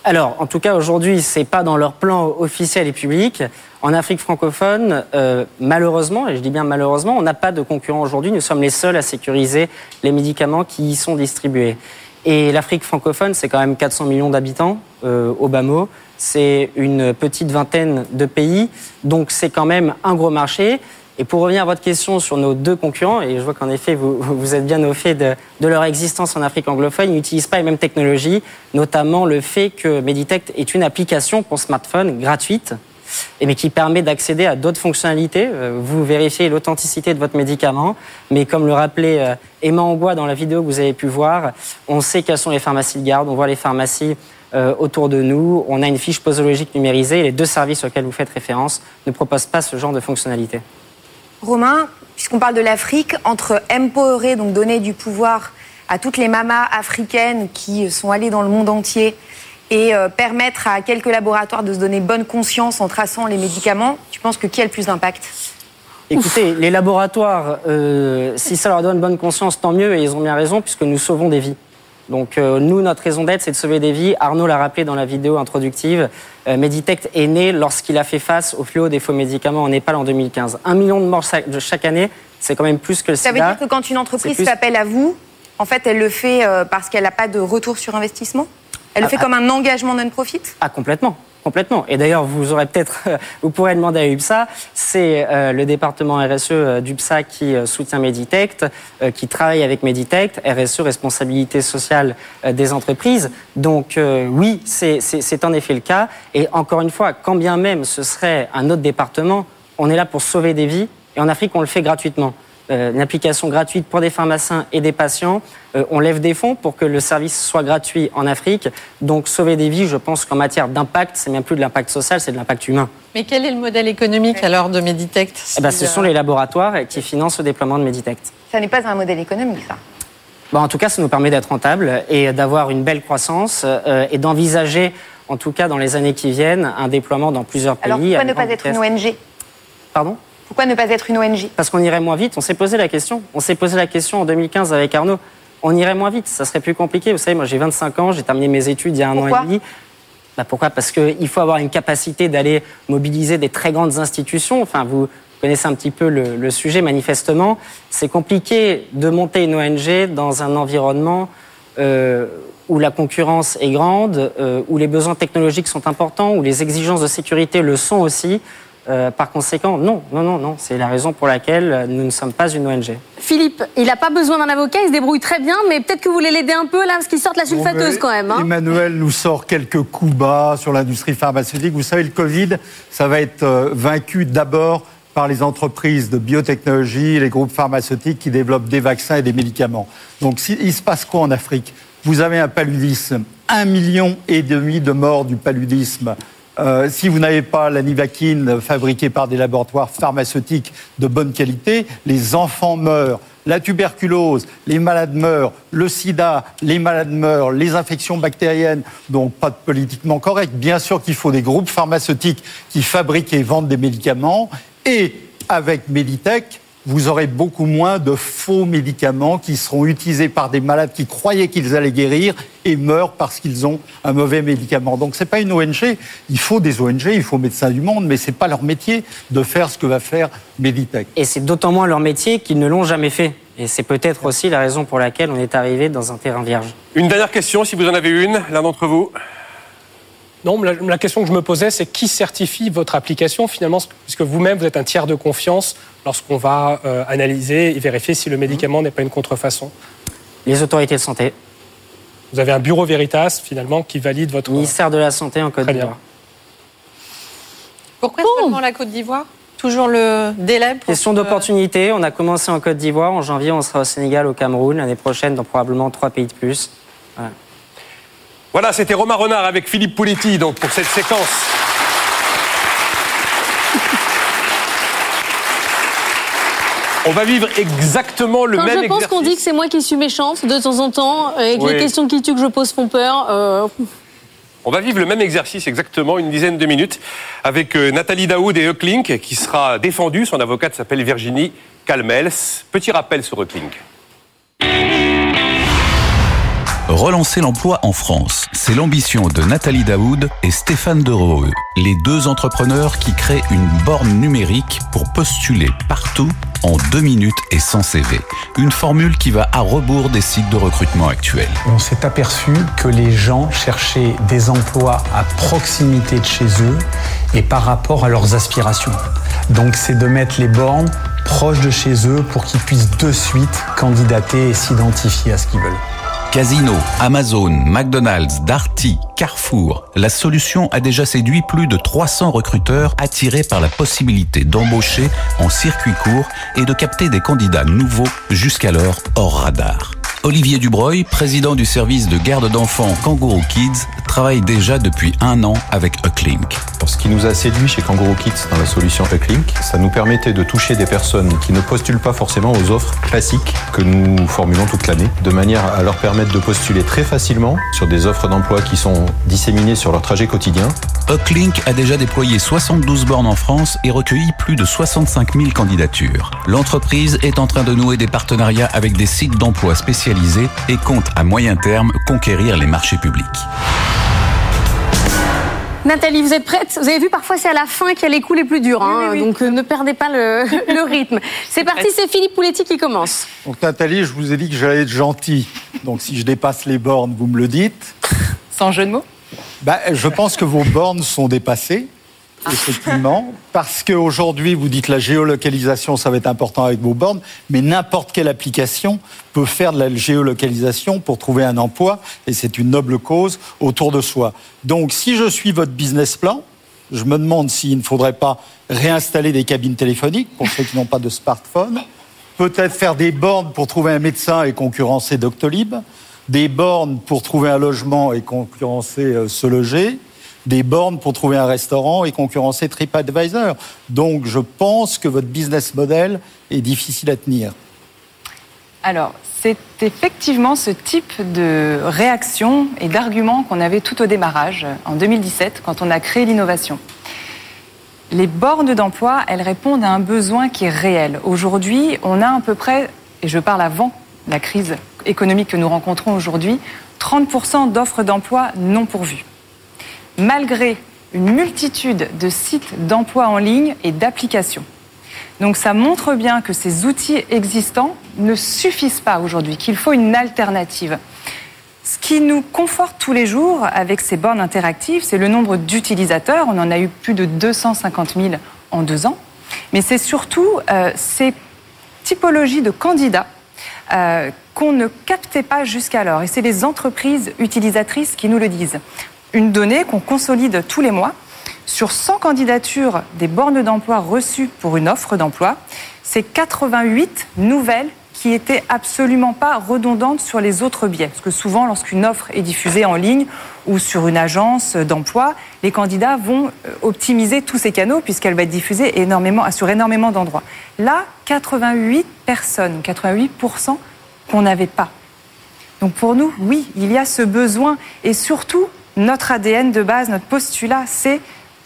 Alors, en tout cas, aujourd'hui, c'est pas dans leur plan officiel et public. En Afrique francophone, euh, malheureusement, et je dis bien malheureusement, on n'a pas de concurrents aujourd'hui. Nous sommes les seuls à sécuriser les médicaments qui y sont distribués. Et l'Afrique francophone, c'est quand même 400 millions d'habitants euh, au bas mot. C'est une petite vingtaine de pays, donc c'est quand même un gros marché. Et pour revenir à votre question sur nos deux concurrents, et je vois qu'en effet vous, vous, êtes bien au fait de, de, leur existence en Afrique anglophone, ils n'utilisent pas les mêmes technologies, notamment le fait que Meditech est une application pour smartphone gratuite mais qui permet d'accéder à d'autres fonctionnalités. Euh, vous vérifiez l'authenticité de votre médicament, mais comme le rappelait euh, Emma Angois dans la vidéo que vous avez pu voir, on sait quelles sont les pharmacies de garde, on voit les pharmacies euh, autour de nous, on a une fiche posologique numérisée les deux services auxquels vous faites référence ne proposent pas ce genre de fonctionnalité. Romain, puisqu'on parle de l'Afrique, entre empowerer, donc donner du pouvoir à toutes les mamas africaines qui sont allées dans le monde entier et euh, permettre à quelques laboratoires de se donner bonne conscience en traçant les médicaments, tu penses que qui a le plus d'impact? Écoutez, les laboratoires, euh, si ça leur donne bonne conscience, tant mieux, et ils ont bien raison, puisque nous sauvons des vies. Donc euh, nous, notre raison d'être, c'est de sauver des vies. Arnaud l'a rappelé dans la vidéo introductive. Euh, Meditech est né lorsqu'il a fait face au fléau des faux médicaments en Népal en 2015. Un million de morts chaque, de chaque année, c'est quand même plus que le Ça veut dire que quand une entreprise C'est plus- fait appel à vous, en fait, elle le fait euh, parce qu'elle n'a pas de retour sur investissement? Elle le Ah, fait ah. comme un engagement non-profit? Ah, complètement. Complètement. Et d'ailleurs, vous aurez peut-être, vous pourrez demander à UPSA, c'est euh, le département RSE euh, d'UPSA qui euh, soutient Meditect, euh, qui travaille avec Meditect, RSE, responsabilité sociale euh, des entreprises. Donc euh, oui, c'est en effet le cas. Et encore une fois, quand bien même ce serait un autre département, on est là pour sauver des vies. Et en Afrique, on le fait gratuitement. Euh, une application gratuite pour des pharmaciens et des patients. Euh, on lève des fonds pour que le service soit gratuit en Afrique. Donc sauver des vies, je pense qu'en matière d'impact, c'est même plus de l'impact social, c'est de l'impact humain. Mais quel est le modèle économique alors de Meditect Eh ben, si, ce euh, sont les laboratoires qui financent le déploiement de Meditect. Ça n'est pas un modèle économique, ça. Bon, en tout cas, ça nous permet d'être rentable et d'avoir une belle croissance euh, et d'envisager, en tout cas dans les années qui viennent, un déploiement dans plusieurs pays. Alors pourquoi ne pas être une. ONG Pardon? Pourquoi ne pas être une ONG Parce qu'on irait moins vite. On s'est posé la question. On s'est posé la question en 2015 avec Arnaud. On irait moins vite. Ça serait plus compliqué. Vous savez, moi j'ai 25 ans, j'ai terminé mes études il y a un Pourquoi an et demi. Bah, pourquoi? Parce qu'il faut avoir une capacité d'aller mobiliser des très grandes institutions. Enfin, vous connaissez un petit peu le, le sujet manifestement. C'est compliqué de monter une ONG dans un environnement euh, où la concurrence est grande, euh, où les besoins technologiques sont importants, où les exigences de sécurité le sont aussi. Euh, par conséquent, non, non, non, non. C'est la raison pour laquelle euh, nous ne sommes pas une ONG. Philippe, il n'a pas besoin d'un avocat, il se débrouille très bien, mais peut-être que vous voulez l'aider un peu là, parce qu'il sort la sulfateuse quand même. hein. Emmanuel nous sort quelques coups bas sur l'industrie pharmaceutique. Vous savez, le Covid, ça va être euh, vaincu d'abord par les entreprises de biotechnologie, les groupes pharmaceutiques qui développent des vaccins et des médicaments. Donc, si- il se passe quoi en Afrique? Vous avez un paludisme, un million et demi de morts du paludisme. Euh, si vous n'avez pas la nivaquine fabriquée par des laboratoires pharmaceutiques de bonne qualité, les enfants meurent. La tuberculose, les malades meurent. Le sida, les malades meurent. Les infections bactériennes, donc pas de politiquement correct. Bien sûr qu'il faut des groupes pharmaceutiques qui fabriquent et vendent des médicaments. Et avec Meditech, vous aurez beaucoup moins de faux médicaments qui seront utilisés par des malades qui croyaient qu'ils allaient guérir et meurent parce qu'ils ont un mauvais médicament. Donc c'est pas une ONG. Il faut des ONG, il faut Médecins du Monde, mais c'est pas leur métier de faire ce que va faire Meditech. Et c'est d'autant moins leur métier qu'ils ne l'ont jamais fait. Et c'est peut-être aussi la raison pour laquelle on est arrivé dans un terrain vierge. Une dernière question, si vous en avez une, l'un d'entre vous. Non, la, la question que je me posais, c'est qui certifie votre application finalement, puisque vous-même, vous êtes un tiers de confiance lorsqu'on va euh, analyser et vérifier si le médicament n'est pas une contrefaçon. Les autorités de santé. Vous avez un bureau Veritas finalement qui valide votre. Ministère de la Santé en Côte Très bien. d'Ivoire. Pourquoi seulement la Côte d'Ivoire? Toujours le délai pour Question d'opportunité. On a commencé en Côte d'Ivoire. En janvier, on sera au Sénégal, au Cameroun. L'année prochaine, dans probablement trois pays de plus. Voilà. Voilà, c'était Romain Renard avec Philippe Pouletti, donc pour cette séquence. On va vivre exactement le Quand même je pense qu'on exercice. dit que c'est moi qui suis méchante de temps en temps, et que Oui. les questions qui tuent que je pose font peur, euh, On va vivre le même exercice exactement, une dizaine de minutes, avec euh, Nathalie Daoud et Euclink, qui sera défendue. Son avocate s'appelle Virginie Calmels. Petit rappel sur Euclink. Relancer l'emploi en France, c'est l'ambition de Nathalie Daoud et Stéphane Dereux, les deux entrepreneurs qui créent une borne numérique pour postuler partout en deux minutes et sans CV. Une formule qui va à rebours des sites de recrutement actuels. On s'est aperçu que les gens cherchaient des emplois à proximité de chez eux et par rapport à leurs aspirations. Donc c'est de mettre les bornes proches de chez eux pour qu'ils puissent de suite candidater et s'identifier à ce qu'ils veulent. Casino, Amazon, McDonald's, Darty, Carrefour, la solution a déjà séduit plus de 300 recruteurs attirés par la possibilité d'embaucher en circuit court et de capter des candidats nouveaux jusqu'alors hors radar. Olivier Dubreuil, président du service de garde d'enfants Kangourou Kids, travaille déjà depuis un an avec Ucklink. Ce qui nous a séduit chez Kangaroo Kids dans la solution Ucklink, ça nous permettait de toucher des personnes qui ne postulent pas forcément aux offres classiques que nous formulons toute l'année, de manière à leur permettre de postuler très facilement sur des offres d'emploi qui sont disséminées sur leur trajet quotidien. Ucklink a déjà déployé 72 bornes en France et recueilli plus de 65 000 candidatures. L'entreprise est en train de nouer des partenariats avec des sites d'emploi spécialisés et compte à moyen terme conquérir les marchés publics. Nathalie, vous êtes prête? Vous avez vu, parfois c'est à la fin qu'il y a les coups les plus durs, hein, donc euh, ne perdez pas le, le rythme. C'est parti, c'est Philippe Pouletti qui commence. Donc Nathalie, je vous ai dit que j'allais être gentil. Donc si je dépasse les bornes, vous me le dites. Sans jeu de mots? Bah, Je pense que vos bornes sont dépassées. Effectivement, parce qu'aujourd'hui, vous dites la géolocalisation, ça va être important avec vos bornes, mais n'importe quelle application peut faire de la géolocalisation pour trouver un emploi, et c'est une noble cause autour de soi. Donc, si je suis votre business plan, je me demande s'il ne faudrait pas réinstaller des cabines téléphoniques pour ceux qui n'ont pas de smartphone, peut-être faire des bornes pour trouver un médecin et concurrencer Doctolib, des bornes pour trouver un logement et concurrencer euh, Se Loger, des bornes pour trouver un restaurant et concurrencer TripAdvisor. Donc je pense que votre business model est difficile à tenir. Alors, c'est effectivement ce type de réaction et d'argument qu'on avait tout au démarrage, en 2017, quand on a créé l'innovation. Les bornes d'emploi, elles répondent à un besoin qui est réel. Aujourd'hui, on a à peu près, et je parle avant la crise économique que nous rencontrons aujourd'hui, 30% d'offres d'emploi non pourvues malgré une multitude de sites d'emploi en ligne et d'applications. Donc ça montre bien que ces outils existants ne suffisent pas aujourd'hui, qu'il faut une alternative. Ce qui nous conforte tous les jours avec ces bornes interactives, c'est le nombre d'utilisateurs. On en a eu plus de 250 000 en deux ans. Mais c'est surtout euh, ces typologies de candidats euh, qu'on ne captait pas jusqu'alors. Et c'est les entreprises utilisatrices qui nous le disent une donnée qu'on consolide tous les mois. Sur 100 candidatures des bornes d'emploi reçues pour une offre d'emploi, c'est 88 nouvelles qui étaient absolument pas redondantes sur les autres biais. Parce que souvent, lorsqu'une offre est diffusée en ligne ou sur une agence d'emploi, les candidats vont euh, optimiser tous ces canaux puisqu'elle va être diffusée sur énormément d'endroits. Là, 88 personnes, 88% qu'on n'avait pas. Donc pour nous, oui, il y a ce besoin et surtout notre ADN de base, notre postulat, c'est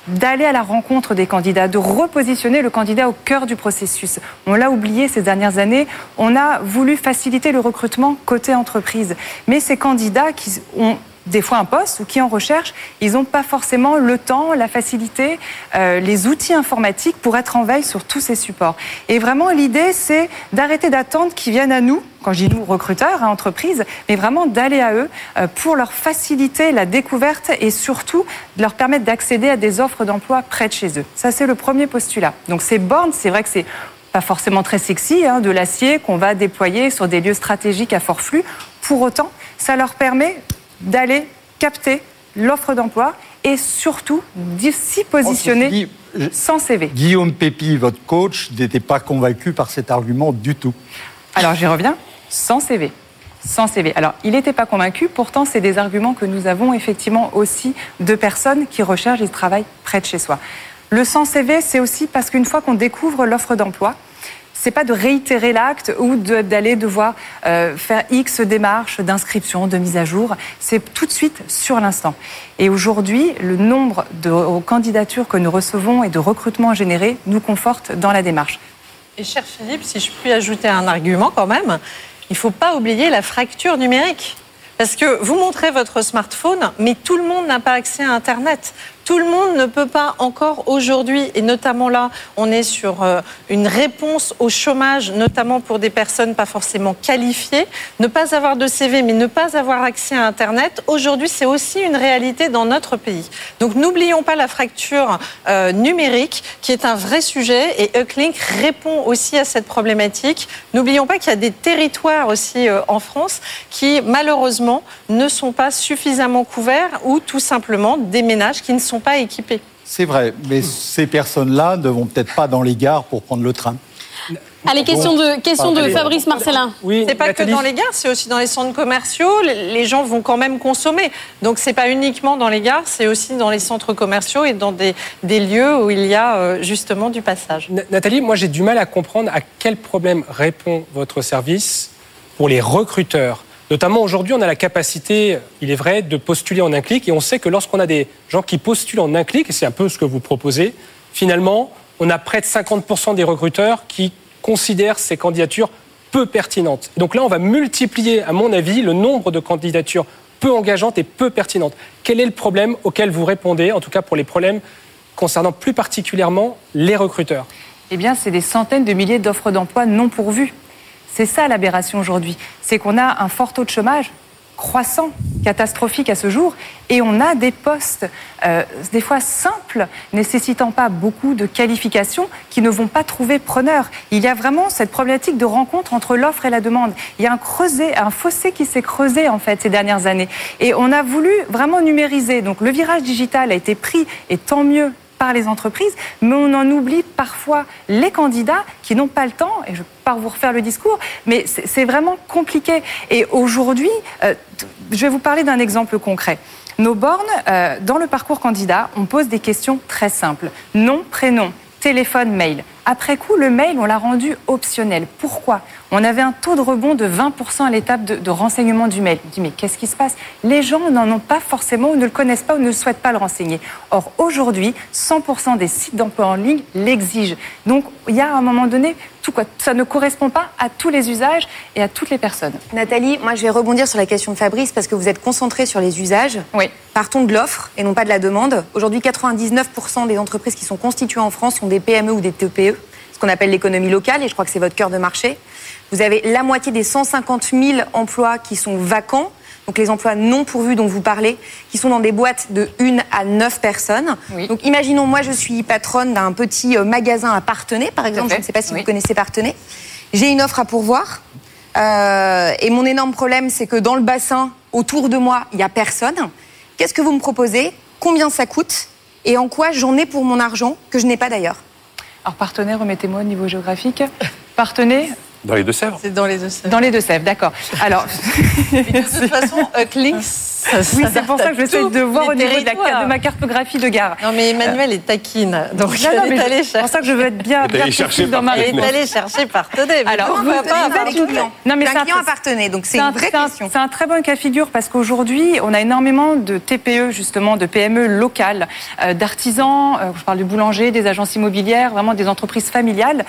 d'aller à la rencontre des candidats, de repositionner le candidat au cœur du processus. On l'a oublié ces dernières années, on a voulu faciliter le recrutement côté entreprise. Mais ces candidats qui ont des fois un poste ou qui en recherche, ils n'ont pas forcément le temps, la facilité, euh, les outils informatiques pour être en veille sur tous ces supports. Et vraiment, l'idée, c'est d'arrêter d'attendre qu'ils viennent à nous, quand je dis nous, recruteurs, hein, entreprises, mais vraiment d'aller à eux euh, pour leur faciliter la découverte et surtout leur permettre d'accéder à des offres d'emploi près de chez eux. Ça, c'est le premier postulat. Donc ces bornes, c'est vrai que c'est pas forcément très sexy, hein, de l'acier qu'on va déployer sur des lieux stratégiques à fort flux. Pour autant, ça leur permet d'aller capter l'offre d'emploi et surtout d'y s'y positionner sans CV. Guillaume Pépi, votre coach, n'était pas convaincu par cet argument du tout. Alors j'y reviens, sans CV. Sans CV. Alors, il n'était pas convaincu, pourtant, c'est des arguments que nous avons effectivement aussi de personnes qui recherchent du travail près de chez soi. Le sans CV, c'est aussi parce qu'une fois qu'on découvre l'offre d'emploi, c'est pas de réitérer l'acte ou d'aller devoir euh, faire X démarches d'inscription, de mise à jour. C'est tout de suite sur l'instant. Et aujourd'hui, le nombre de candidatures que nous recevons et de recrutements générés nous conforte dans la démarche. Et cher Philippe, si je puis ajouter un argument quand même, il ne faut pas oublier la fracture numérique. Parce que vous montrez votre smartphone, mais tout le monde n'a pas accès à Internet. Tout le monde ne peut pas encore aujourd'hui, et notamment là, on est sur euh, une réponse au chômage, notamment pour des personnes pas forcément qualifiées, ne pas avoir de CV, mais ne pas avoir accès à Internet. Aujourd'hui, c'est aussi une réalité dans notre pays. Donc n'oublions pas la fracture euh, numérique, qui est un vrai sujet, et Ucklink répond aussi à cette problématique. N'oublions pas qu'il y a des territoires aussi euh, en France qui, malheureusement, ne sont pas suffisamment couverts ou tout simplement des ménages qui ne sont pas équipés. C'est vrai, mais ces personnes-là ne vont peut-être pas dans les gares pour prendre le train. Allez, question de, question de. Fabrice Marcelin. Oui, C'est pas Nathalie. que dans les gares, c'est aussi dans les centres commerciaux. Les gens vont quand même consommer. Donc c'est pas uniquement dans les gares, c'est aussi dans les centres commerciaux et dans des, des lieux où il y a euh, justement du passage. Na- Nathalie, moi j'ai du mal à comprendre à quel problème répond votre service pour les recruteurs. Notamment aujourd'hui, on a la capacité, il est vrai, de postuler en un clic. Et on sait que lorsqu'on a des gens qui postulent en un clic, et c'est un peu ce que vous proposez, finalement, on a près de 50% des recruteurs qui considèrent ces candidatures peu pertinentes. Donc là, on va multiplier, à mon avis, le nombre de candidatures peu engageantes et peu pertinentes. Quel est le problème auquel vous répondez, en tout cas pour les problèmes concernant plus particulièrement les recruteurs? Eh bien, c'est des centaines de milliers d'offres d'emploi non pourvues. C'est ça l'aberration aujourd'hui. C'est qu'on a un fort taux de chômage croissant, catastrophique à ce jour, et on a des postes, euh, des fois simples, nécessitant pas beaucoup de qualifications, qui ne vont pas trouver preneur. Il y a vraiment cette problématique de rencontre entre l'offre et la demande. Il y a un creuset, un fossé qui s'est creusé en fait ces dernières années, et on a voulu vraiment numériser. Donc le virage digital a été pris, et tant mieux par les entreprises, mais on en oublie parfois les candidats qui n'ont pas le temps, et je ne vais pas vous refaire le discours, mais c'est vraiment compliqué. Et aujourd'hui, euh, je vais vous parler d'un exemple concret. Nos bornes, euh, dans le parcours candidat, on pose des questions très simples. Nom, prénom, téléphone, mail. Après coup, le mail, on l'a rendu optionnel. Pourquoi? On avait un taux de rebond de 20% à l'étape de, de renseignement du mail. On dit, mais qu'est-ce qui se passe? Les gens n'en ont pas forcément ou ne le connaissent pas ou ne souhaitent pas le renseigner. Or, aujourd'hui, 100% des sites d'emploi en ligne l'exigent. Donc, il y a à un moment donné, tout quoi, ça ne correspond pas à tous les usages et à toutes les personnes. Nathalie, moi je vais rebondir sur la question de Fabrice parce que vous êtes concentrée sur les usages. Oui. Partons de l'offre et non pas de la demande. Aujourd'hui, 99% des entreprises qui sont constituées en France sont des PME ou des TPE, ce qu'on appelle l'économie locale, et je crois que c'est votre cœur de marché. Vous avez la moitié des 150 000 emplois qui sont vacants, donc les emplois non pourvus dont vous parlez, qui sont dans des boîtes de 1 à 9 personnes. Donc imaginons, moi je suis patronne d'un petit euh, magasin à Partenay, par exemple, je ne sais pas si Oui. vous connaissez Partenay. J'ai une offre à pourvoir. Euh, et mon énorme problème, c'est que dans le bassin, autour de moi, il n'y a personne. Qu'est-ce que vous me proposez? Combien ça coûte? Et en quoi j'en ai pour mon argent que je n'ai pas d'ailleurs? Alors, partenaire, remettez-moi au niveau géographique. Partenaire Dans les Deux-Sèvres C'est dans les Deux-Sèvres. Dans les Deux-Sèvres, d'accord. Alors, de toute façon, Uplinks, ça oui, c'est pour ça que j'essaie de voir les au niveau de, la, de ma cartographie de gare. Non, mais Emmanuel est taquine. Donc, Non, non, est mais allée c'est pour ça que je veux être bien, bien chercher dans ma. Elle est allée chercher Partenay. mais Alors, pourquoi vous- pas une- tout Non, mais c'est un client à Partenay, donc c'est un- une vraie un- question. C'est un très bon cas de figure parce qu'aujourd'hui, on a énormément de TPE, justement, de PME locales, euh, d'artisans, euh, je parle de boulangers, des agences immobilières, vraiment des entreprises familiales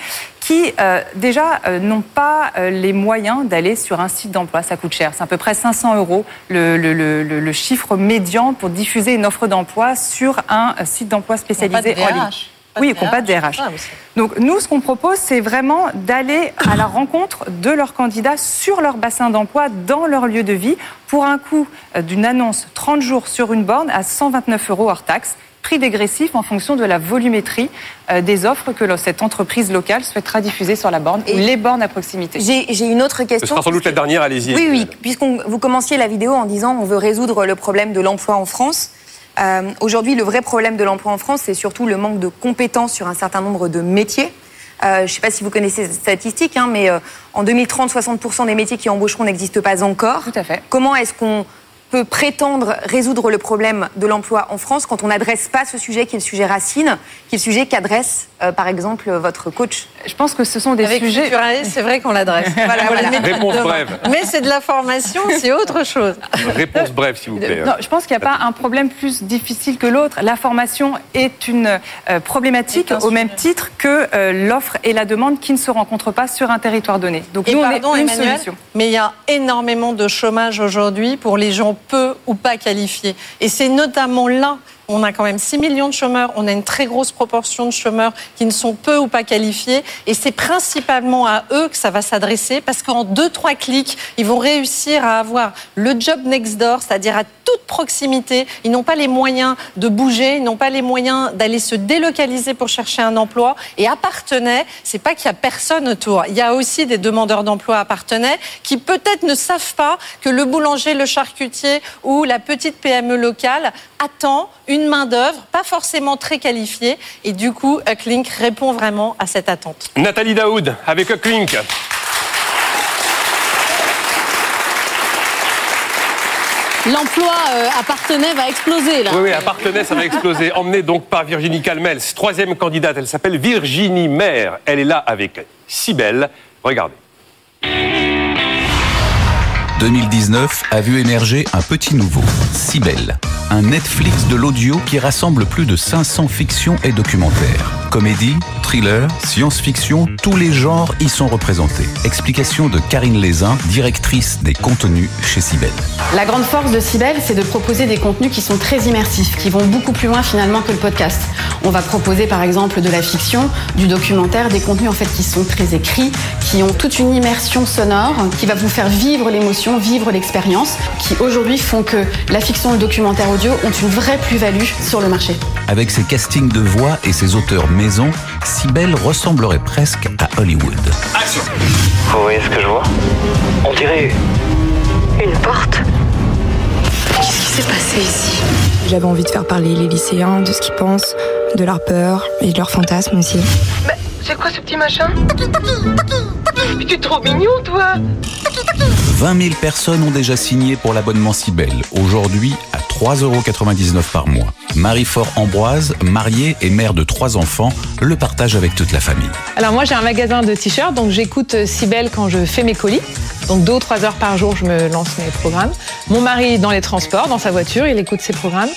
qui, euh, déjà, euh, n'ont pas euh, les moyens d'aller sur un site d'emploi. Ça coûte cher. C'est à peu près 500 euros le, le- le- le- le chiffre médian pour diffuser une offre d'emploi sur un site d'emploi spécialisé en ligne. Pas de Oui, qui n'ont pas de DRH. Ah, Donc nous, ce qu'on propose, c'est vraiment d'aller à la rencontre de leurs candidats sur leur bassin d'emploi, dans leur lieu de vie, pour un coût d'une annonce 30 jours sur une borne à 129 euros hors taxe, prix dégressif en fonction de la volumétrie euh, des offres que cette entreprise locale souhaitera diffuser sur la borne ou les bornes à proximité. J'ai une autre Ce question. sera sans doute la dernière, allez-y. Oui, oui, puisque vous commenciez la vidéo en disant on veut résoudre le problème de l'emploi en France. Euh, Aujourd'hui, le vrai problème de l'emploi en France, c'est surtout le manque de compétences sur un certain nombre de métiers. Euh, je ne sais pas si vous connaissez ces statistiques, hein, mais euh, en 2030, 60% des métiers qui embaucheront n'existent pas encore. Tout à fait. Comment est-ce qu'on peut prétendre résoudre le problème de l'emploi en France quand on n'adresse pas ce sujet qui est le sujet racine, qui est le sujet qu'adresse euh, par exemple votre coach Je pense que ce sont des Avec sujets. C'est vrai qu'on l'adresse. Voilà, voilà. Réponse brève. Mais c'est de la formation, c'est autre chose. Réponse brève, s'il vous plaît. Non, je pense qu'il n'y a pas un problème plus difficile que l'autre. La formation est une euh, problématique Est un au même titre que euh, l'offre et la demande qui ne se rencontrent pas sur un territoire donné. Donc Et nous, pardon, on est une Emmanuel, solution. mais il y a énormément de chômage aujourd'hui pour les gens peu ou pas qualifiés. Et c'est notamment là, on a quand même 6 millions de chômeurs, on a une très grosse proportion de chômeurs qui ne sont peu ou pas qualifiés. Et c'est principalement à eux que ça va s'adresser parce qu'en deux, trois clics, ils vont réussir à avoir le job next door, c'est-à-dire à toute proximité. Ils n'ont pas les moyens de bouger, ils n'ont pas les moyens d'aller se délocaliser pour chercher un emploi. Et à Partenay, c'est pas qu'il y a personne autour. Il y a aussi des demandeurs d'emploi à Partenay qui peut-être ne savent pas que le boulanger, le charcutier ou la petite PME locale attend une une main-d'œuvre, pas forcément très qualifiée. Et du coup, Ucklink répond vraiment à cette attente. Nathalie Daoud avec Ucklink. L'emploi euh, à Partenay va exploser là. Oui, oui, à Partenay, ça va exploser. Emmenée donc par Virginie Calmels, troisième candidate. Elle s'appelle Virginie Maire. Elle est là avec Sibelle. Regardez. 2019 a vu émerger un petit nouveau, Cybelle, un Netflix de l'audio qui rassemble plus de 500 fictions et documentaires. Comédie, thriller, science-fiction, tous les genres y sont représentés. Explication de Karine Lézin, directrice des contenus chez Cybelle. La grande force de Cybelle, c'est de proposer des contenus qui sont très immersifs, qui vont beaucoup plus loin finalement que le podcast. On va proposer par exemple de la fiction, du documentaire, des contenus en fait qui sont très écrits, qui ont toute une immersion sonore, qui va vous faire vivre l'émotion, vivre l'expérience, qui aujourd'hui font que la fiction et le documentaire audio ont une vraie plus-value sur le marché. Avec ses castings de voix et ses auteurs maison, Cybelle ressemblerait presque à Hollywood. Action Vous voyez ce que je vois? On dirait une porte. Qu'est-ce qui s'est passé ici? J'avais envie de faire parler les lycéens de ce qu'ils pensent, de leurs peurs et de leurs fantasmes aussi. Mais c'est quoi ce petit machin? Mais tu es trop mignon, toi 20 000 personnes ont déjà signé pour l'abonnement Cybelle, aujourd'hui à 3,99€ par mois. Marie-Fort Ambroise, mariée et mère de trois enfants, le partage avec toute la famille. Alors moi j'ai un magasin de t-shirts, donc j'écoute Cybelle quand je fais mes colis. Donc deux ou trois heures par jour, je me lance mes programmes. Mon mari dans les transports, dans sa voiture, il écoute ses programmes.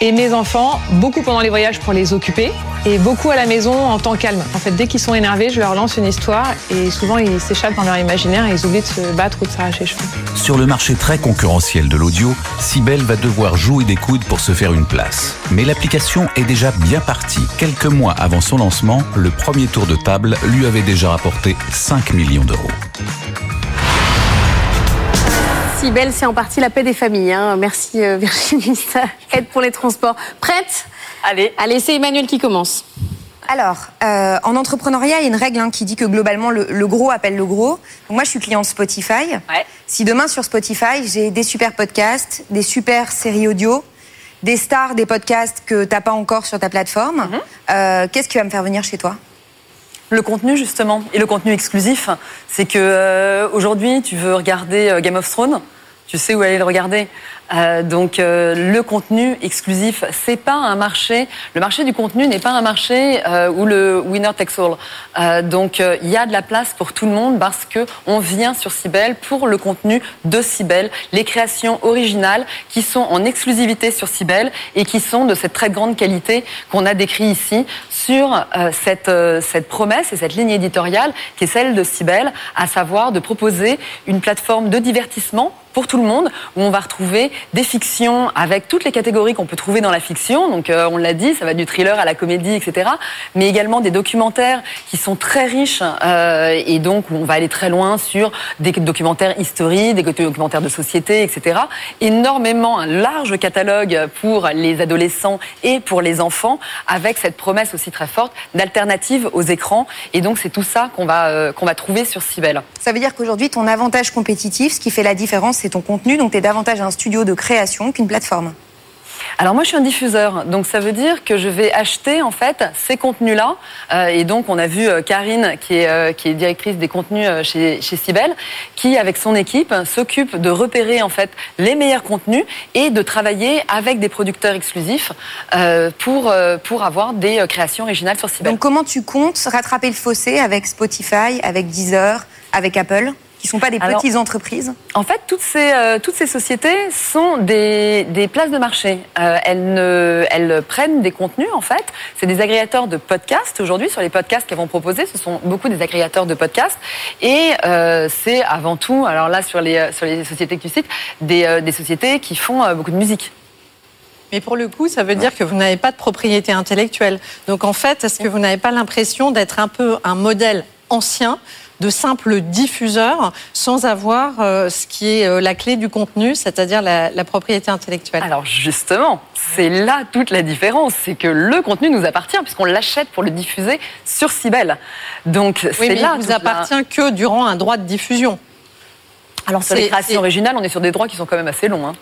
Et mes enfants, beaucoup pendant les voyages pour les occuper et beaucoup à la maison en temps calme. En fait, dès qu'ils sont énervés, je leur lance une histoire et souvent ils s'échappent dans leur imaginaire et ils oublient de se battre ou de s'arracher cheveux. Sur le marché très concurrentiel de l'audio, Cybelle va devoir jouer des coudes pour se faire une place. Mais l'application est déjà bien partie. Quelques mois avant son lancement, le premier tour de table lui avait déjà rapporté 5 millions d'euros. Cybelle, c'est en partie la paix des familles. hein. Merci euh, Virginie, ça aide pour les transports. Prête? Allez. Allez, c'est Emmanuel qui commence. Alors, euh, en entrepreneuriat, il y a une règle hein, qui dit que globalement, le, le gros appelle le gros. Donc moi, je suis cliente Spotify. Si demain, sur Spotify, j'ai des super podcasts, des super séries audio, des stars des podcasts que t'as pas encore sur ta plateforme, euh, qu'est-ce qui va me faire venir chez toi? Le contenu justement et le contenu exclusif, c'est que euh, aujourd'hui tu veux regarder Game of Thrones, tu sais où aller le regarder. Euh, donc euh, le contenu exclusif, c'est pas un marché. Le marché du contenu n'est pas un marché euh, où le winner takes all. Euh, donc euh, il y a de la place pour tout le monde parce que on vient sur Cybelle pour le contenu de Cybelle, les créations originales qui sont en exclusivité sur Cybelle et qui sont de cette très grande qualité qu'on a décrit ici sur cette cette promesse et cette ligne éditoriale qui est celle de Cybelle, à savoir de proposer une plateforme de divertissement pour tout le monde, où on va retrouver des fictions avec toutes les catégories qu'on peut trouver dans la fiction. Donc, euh, on l'a dit, ça va du thriller à la comédie, etc. Mais également des documentaires qui sont très riches euh, et donc on va aller très loin sur des documentaires historiques, des documentaires de société, etc. Énormément, un large catalogue pour les adolescents et pour les enfants, avec cette promesse aussi très forte d'alternative aux écrans. Et donc, c'est tout ça qu'on va euh, qu'on va trouver sur Cybelle. Ça veut dire qu'aujourd'hui, ton avantage compétitif, ce qui fait la différence, c'est ton contenu. Donc, tu es davantage un studio de création qu'une plateforme. Alors moi je suis un diffuseur, donc ça veut dire que je vais acheter en fait ces contenus-là. Euh, et donc on a vu euh, Karine qui est, euh, qui est directrice des contenus chez, chez Cybelle, qui avec son équipe s'occupe de repérer en fait les meilleurs contenus et de travailler avec des producteurs exclusifs euh, pour, pour avoir des créations originales sur Cybelle. Donc, comment tu comptes rattraper le fossé avec Spotify, avec Deezer, avec Apple, qui sont pas des Alors, petites entreprises En fait, toutes ces, euh, toutes ces sociétés sont des, des places de marché. Euh, elles, ne, elles prennent des contenus, en fait. C'est des agrégateurs de podcasts aujourd'hui. Sur les podcasts qu'elles vont proposer, ce sont beaucoup des agrégateurs de podcasts. Et euh, c'est avant tout, alors là, sur les, sur les sociétés que tu cites, des, euh, des sociétés qui font euh, beaucoup de musique. Mais pour le coup, ça veut dire que vous n'avez pas de propriété intellectuelle. Donc en fait, est-ce que vous n'avez pas l'impression d'être un peu un modèle ancien de simple diffuseur sans avoir euh, ce qui est euh, la clé du contenu, c'est-à-dire la, la propriété intellectuelle Alors justement, c'est là toute la différence, c'est que le contenu nous appartient puisqu'on l'achète pour le diffuser sur Cybelle. Donc Oui, c'est là il la- appartient que durant un droit de diffusion. Alors sur les C'est- créations originales, on est sur des droits qui sont quand même assez longs. hein.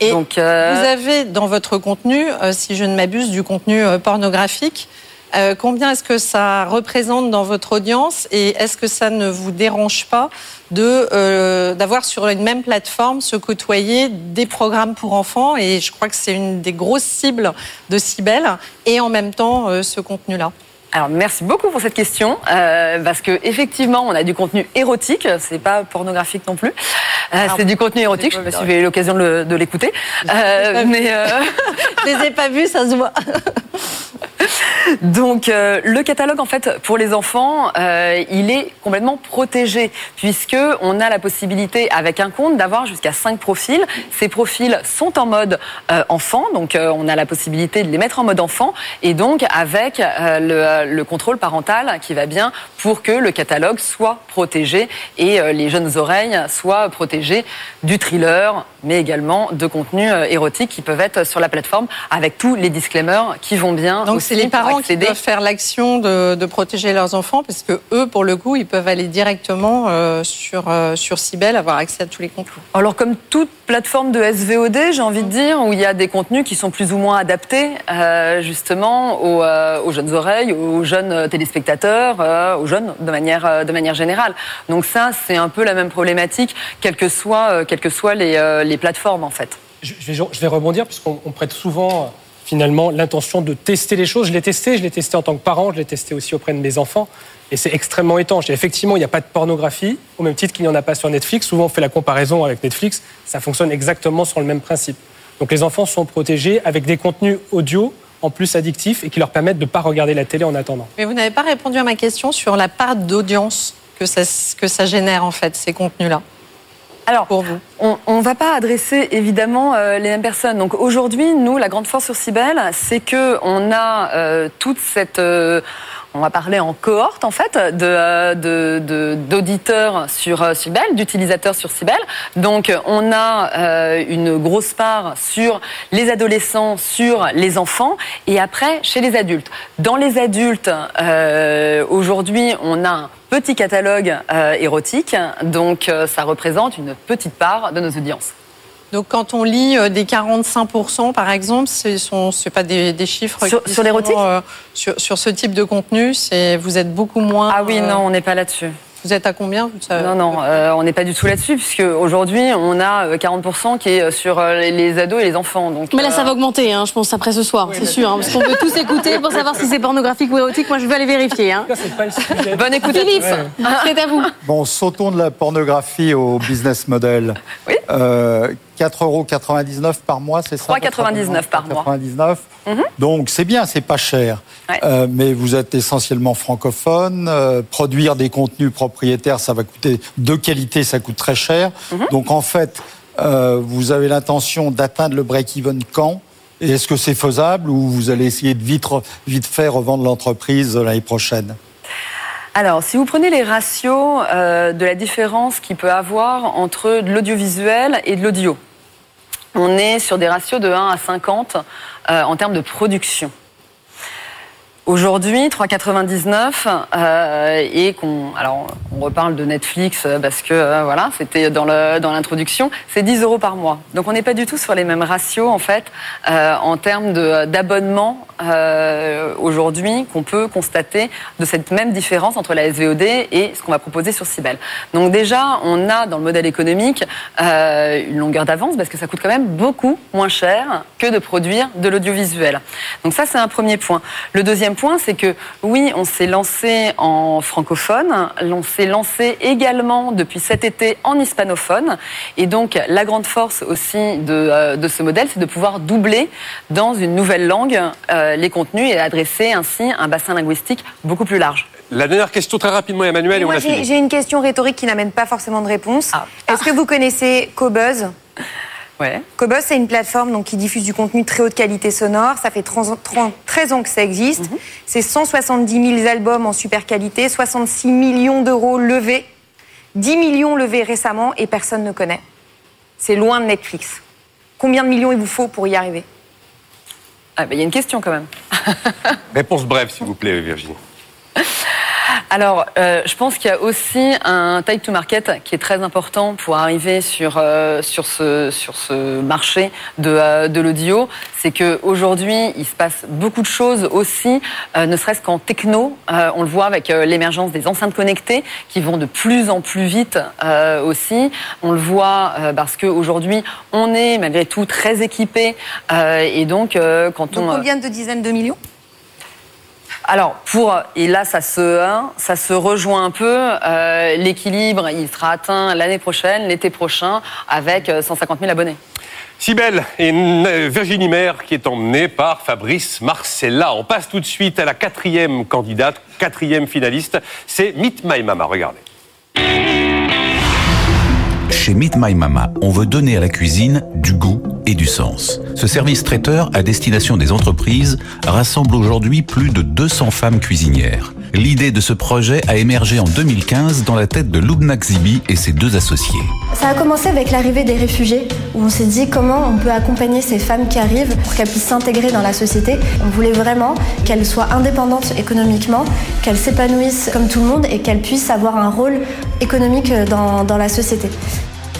Et Donc, euh, vous avez dans votre contenu, euh, si je ne m'abuse, du contenu euh, pornographique. Euh, combien est-ce que ça représente dans votre audience et est-ce que ça ne vous dérange pas euh, d'avoir sur une même plateforme se côtoyer des programmes pour enfants et je crois que c'est une des grosses cibles de Cybelle et en même temps euh, ce contenu-là? Alors merci beaucoup pour cette question euh, parce que effectivement on a du contenu érotique, c'est pas pornographique non plus, Euh, c'est du contenu érotique. Je sais pas si vous avez eu l'occasion de le- l'écouter, Euh, mais je les ai pas vus, ça se voit. Donc euh, le catalogue en fait pour les enfants, euh, il est complètement protégé puisque on a la possibilité avec un compte d'avoir jusqu'à 5 profils. Ces profils sont en mode euh, enfant, donc on a la possibilité de les mettre en mode enfant et donc avec euh, le, le contrôle parental qui va bien pour que le catalogue soit protégé et euh, les jeunes oreilles soient protégées du thriller, mais également de contenus euh, érotiques qui peuvent être sur la plateforme avec tous les disclaimers qui vont bien. Donc c'est les parents qui doivent faire l'action de, de protéger leurs enfants parce que eux, pour le coup, ils peuvent aller directement euh, sur sur Cybelle, avoir accès à tous les contenus. Alors comme toute plateforme de SVOD, j'ai envie de dire, où il y a des contenus qui sont plus ou moins adaptés justement aux, aux jeunes oreilles, aux jeunes euh, téléspectateurs, euh, aux jeunes de manière euh, de manière générale. Donc ça, c'est un peu la même problématique, quelles que soient quelles que soient les, les plateformes en fait. Je vais, rebondir puisqu'on on prête souvent finalement l'intention de tester les choses. Je l'ai testé, je l'ai testé en tant que parent, je l'ai testé aussi auprès de mes enfants. Et c'est extrêmement étanche. Effectivement, il n'y a pas de pornographie, au même titre qu'il n'y en a pas sur Netflix. Souvent, on fait la comparaison avec Netflix. Ça fonctionne exactement sur le même principe. Donc les enfants sont protégés avec des contenus audio en plus addictifs et qui leur permettent de ne pas regarder la télé en attendant. Mais vous n'avez pas répondu à ma question sur la part d'audience que ça que ça génère en fait ces contenus-là. Alors, pour vous. On ne va pas adresser évidemment euh, les mêmes personnes. Donc aujourd'hui, nous, la grande force sur Cybelle, c'est que on a euh, toute cette euh, on va parler en cohorte en fait euh, d'auditeurs sur euh, Cybelle, d'utilisateurs sur Cybelle. Donc on a euh, une grosse part sur les adolescents, sur les enfants et après chez les adultes. Dans les adultes, aujourd'hui on a un petit catalogue érotique, donc ça représente une petite part de nos audiences. Donc quand on lit euh, des 45% par exemple, ce sont c'est pas des, des chiffres Sur- sur l'érotique sont, euh, sur, sur ce type de contenu, vous êtes beaucoup moins. Ah oui, euh, non, on n'est pas là-dessus. Vous êtes à combien Non, non, euh, on n'est pas du tout là-dessus, puisque aujourd'hui, on a euh, 40% qui est sur euh, les- les ados et les enfants. Donc, Mais là, euh, ça va augmenter, hein, je pense, après ce soir, c'est sûr. hein, parce qu'on veut tous écouter pour savoir si c'est pornographique ou érotique. Moi, je vais aller vérifier. Hein. Bonne écoute Philippe, c'est à vous. Bon, sautons de la pornographie au business model. Oui. Euh, 4,99 euros par mois, c'est ça 3,99 par mois. 99. Mhm. Donc c'est bien, c'est pas cher. Ouais. Euh, mais vous êtes essentiellement francophone. euh, produire des contenus propriétaires, ça va coûter de qualité, ça coûte très cher. Mhm. Donc en fait, euh, vous avez l'intention d'atteindre le break-even quand? Et est-ce que c'est faisable ou vous allez essayer de vite, re- vite faire revendre l'entreprise l'année prochaine? Alors, si vous prenez les ratios de la différence qu'il peut avoir entre de l'audiovisuel et de l'audio, on est sur des ratios de 1 à 50 euh, en termes de production. Aujourd'hui, 3,99 euh, et qu'on, alors on reparle de Netflix euh, parce que euh, voilà, c'était dans le dans l'introduction, c'est 10 euros par mois. Donc on n'est pas du tout sur les mêmes ratios en fait en termes d'abonnement aujourd'hui qu'on peut constater de cette même différence entre la SVOD et ce qu'on va proposer sur Cybelle. Donc déjà, on a dans le modèle économique une longueur d'avance parce que ça coûte quand même beaucoup moins cher que de produire de l'audiovisuel. Donc ça, c'est un premier point. Le deuxième point, c'est que oui, on s'est lancé en francophone, on s'est lancé également depuis cet été en hispanophone, et donc la grande force aussi de, euh, de ce modèle, c'est de pouvoir doubler dans une nouvelle langue euh, les contenus et adresser ainsi un bassin linguistique beaucoup plus large. La dernière question très rapidement, Emmanuel, et Moi, j'ai une question rhétorique qui n'amène pas forcément de réponse. Ah. Est-ce que vous connaissez Cobuzz? Ouais. Cobuzz, c'est une plateforme donc, qui diffuse du contenu de très haute qualité sonore. Ça fait 13 ans- 30 13 ans que ça existe. Mhm. C'est 170 000 albums en super qualité, 66 millions d'euros levés, 10 millions levés récemment et personne ne connaît. C'est loin de Netflix. Combien de millions il vous faut pour y arriver? Ah, ben, il y a une question quand même. Réponse brève, s'il vous plaît, Virginie. Alors, euh, je pense qu'il y a aussi un type to market qui est très important pour arriver sur, euh, sur, ce, sur ce marché de, euh, de l'audio. C'est qu'aujourd'hui, il se passe beaucoup de choses aussi, euh, ne serait-ce qu'en techno. Euh, on le voit avec euh, l'émergence des enceintes connectées qui vont de plus en plus vite euh, aussi. On le voit euh, parce qu'aujourd'hui, on est malgré tout très équipé. euh, et donc, euh, quand Donc on... combien de dizaines de millions? Alors pour et là ça se hein, rejoint un peu. Euh, L'équilibre il sera atteint l'année prochaine, l'été prochain, avec euh, 150 000 abonnés. Sibelle et euh, Virginie Maire qui est emmenée par Fabrice Marcella. On passe tout de suite à la quatrième candidate, quatrième finaliste. C'est Meet My Mama. Regardez. Chez Meet My Mama, on veut donner à la cuisine du goût et du sens. Ce service traiteur à destination des entreprises rassemble aujourd'hui plus de 200 femmes cuisinières. L'idée de ce projet a émergé en 2015 dans la tête de Lubna Zibi et ses deux associés. Ça a commencé avec l'arrivée des réfugiés, où on s'est dit comment on peut accompagner ces femmes qui arrivent pour qu'elles puissent s'intégrer dans la société. On voulait vraiment qu'elles soient indépendantes économiquement, qu'elles s'épanouissent comme tout le monde et qu'elles puissent avoir un rôle économique dans, dans la société.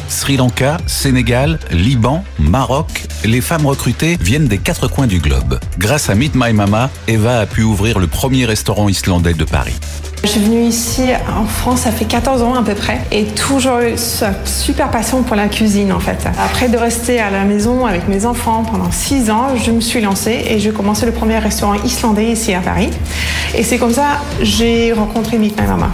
Sri Lanka, Sénégal, Liban, Maroc, les femmes recrutées viennent des quatre coins du globe. Grâce à Meet My Mama, Eva a pu ouvrir le premier restaurant islandais de Paris. Je suis venue ici en France, ça fait 14 ans à peu près, et toujours eu super passion pour la cuisine en fait. Après de rester à la maison avec mes enfants pendant 6 ans, je me suis lancée et j'ai commencé le premier restaurant islandais ici à Paris. Et c'est comme ça que j'ai rencontré Meet My Mama.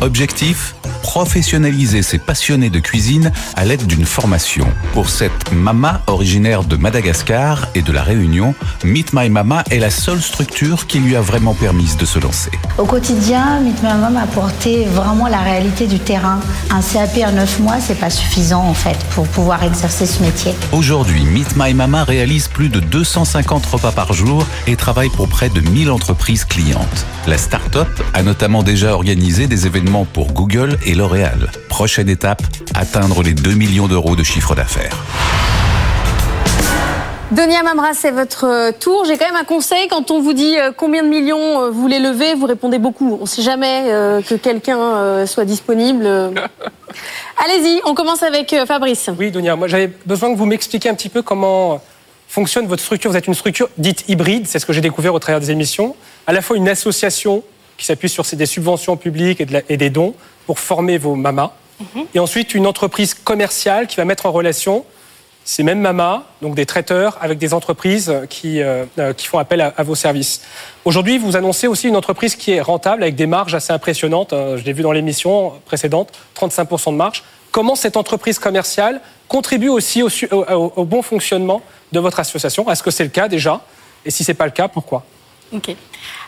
Objectif professionnaliser ces passionnés de cuisine à l'aide d'une formation. Pour cette mama originaire de Madagascar et de la Réunion, Meet My Mama est la seule structure qui lui a vraiment permis de se lancer. Au quotidien, Meet My Mom a apporté vraiment la réalité du terrain. Un CAP en 9 mois, c'est pas suffisant en fait pour pouvoir exercer ce métier. Aujourd'hui, Meet My Mama réalise plus de 250 repas par jour et travaille pour près de 1000 entreprises clientes. La start-up a notamment déjà organisé des événements pour Google et L'Oréal. Prochaine étape, atteindre les 2 millions d'euros de chiffre d'affaires. Donia Mamra, c'est votre euh, tour. J'ai quand même un conseil. Quand on vous dit euh, combien de millions euh, vous voulez lever, vous répondez beaucoup. On ne sait jamais que quelqu'un soit disponible. Allez-y, on commence avec Fabrice. Oui, Donia, moi j'avais besoin que vous m'expliquiez un petit peu comment fonctionne votre structure. Vous êtes une structure dite hybride, c'est ce que j'ai découvert au travers des émissions. À la fois une association qui s'appuie sur des subventions publiques et, de la- et des dons pour former vos mamas. Et ensuite une entreprise commerciale qui va mettre en relation ces mêmes mamas, donc des traiteurs, avec des entreprises qui, euh, euh, qui font appel à, à vos services. Aujourd'hui, vous annoncez aussi une entreprise qui est rentable, avec des marges assez impressionnantes. Euh, Je l'ai vu dans l'émission précédente, 35% de marge. Comment cette entreprise commerciale contribue aussi au- au bon fonctionnement de votre association? Est-ce que c'est le cas déjà? Et si ce n'est pas le cas, pourquoi? Ok.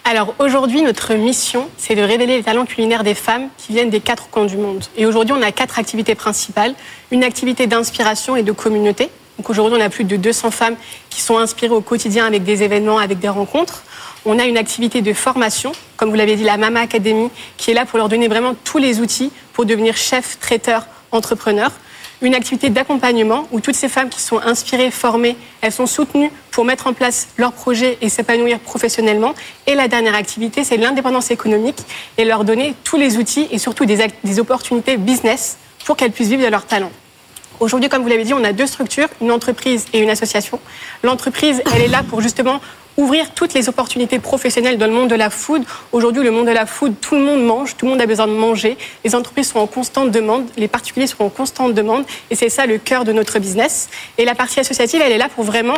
Alors aujourd'hui, notre mission, c'est de révéler les talents culinaires des femmes qui viennent des quatre coins du monde. Et aujourd'hui, on a quatre activités principales. Une activité d'inspiration et de communauté. Donc aujourd'hui, on a plus de 200 femmes qui sont inspirées au quotidien avec des événements, avec des rencontres. On a une activité de formation, comme vous l'avez dit, la Mama Academy, qui est là pour leur donner vraiment tous les outils pour devenir chef, traiteur, entrepreneur une activité d'accompagnement où toutes ces femmes qui sont inspirées, formées, elles sont soutenues pour mettre en place leurs projets et s'épanouir professionnellement. Et la dernière activité, c'est l'indépendance économique et leur donner tous les outils et surtout des, opportunités business pour qu'elles puissent vivre de leur talent. Aujourd'hui, comme vous l'avez dit, on a deux structures, une entreprise et une association. L'entreprise, elle est là pour justement ouvrir toutes les opportunités professionnelles dans le monde de la food. Aujourd'hui, le monde de la food, tout le monde mange, tout le monde a besoin de manger. Les entreprises sont en constante demande, les particuliers sont en constante demande, et c'est ça le cœur de notre business. Et la partie associative, elle est là pour vraiment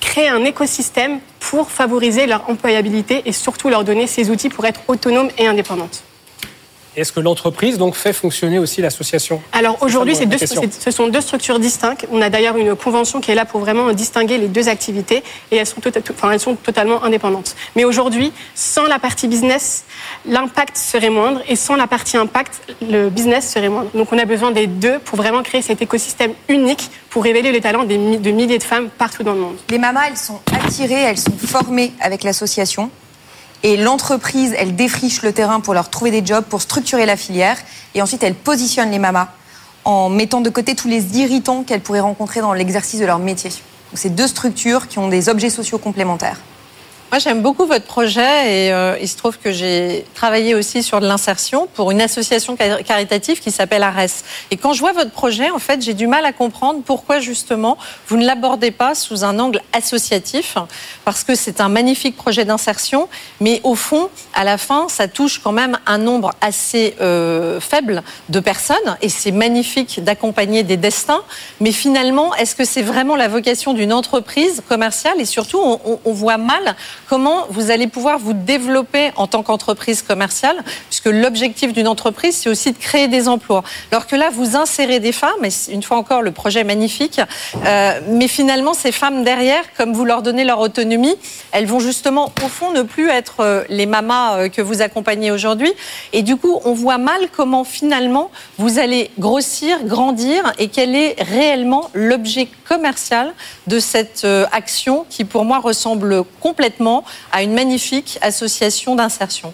créer un écosystème pour favoriser leur employabilité et surtout leur donner ces outils pour être autonomes et indépendantes. Est-ce que l'entreprise donc fait fonctionner aussi l'association? Alors aujourd'hui, ce sont deux structures distinctes. On a d'ailleurs une convention qui est là pour vraiment distinguer les deux activités et elles sont, tota- enfin, elles sont totalement indépendantes. Mais aujourd'hui, sans la partie business, l'impact serait moindre et sans la partie impact, le business serait moindre. Donc on a besoin des deux pour vraiment créer cet écosystème unique pour révéler les talents de milliers de femmes partout dans le monde. Les mamas, elles sont attirées, elles sont formées avec l'association. Et l'entreprise, elle défriche le terrain pour leur trouver des jobs, pour structurer la filière. Et ensuite, elle positionne les mamas en mettant de côté tous les irritants qu'elles pourraient rencontrer dans l'exercice de leur métier. Donc, c'est deux structures qui ont des objets sociaux complémentaires. Moi, j'aime beaucoup votre projet et euh, il se trouve que j'ai travaillé aussi sur de l'insertion pour une association car- caritative qui s'appelle ARES. Et quand je vois votre projet, en fait, j'ai du mal à comprendre pourquoi justement vous ne l'abordez pas sous un angle associatif, parce que c'est un magnifique projet d'insertion, mais au fond, à la fin, ça touche quand même un nombre assez euh, faible de personnes et c'est magnifique d'accompagner des destins. Mais finalement, est-ce que c'est vraiment la vocation d'une entreprise commerciale et surtout, on, on- on voit mal comment vous allez pouvoir vous développer en tant qu'entreprise commerciale, puisque l'objectif d'une entreprise, c'est aussi de créer des emplois. Alors que là, vous insérez des femmes, et une fois encore, le projet est magnifique, euh, mais finalement, ces femmes derrière, comme vous leur donnez leur autonomie, elles vont justement, au fond, ne plus être euh, les mamas euh, que vous accompagnez aujourd'hui. Et du coup, on voit mal comment finalement vous allez grossir, grandir, et quel est réellement l'objet commercial de cette action qui, pour moi, ressemble complètement à une magnifique association d'insertion.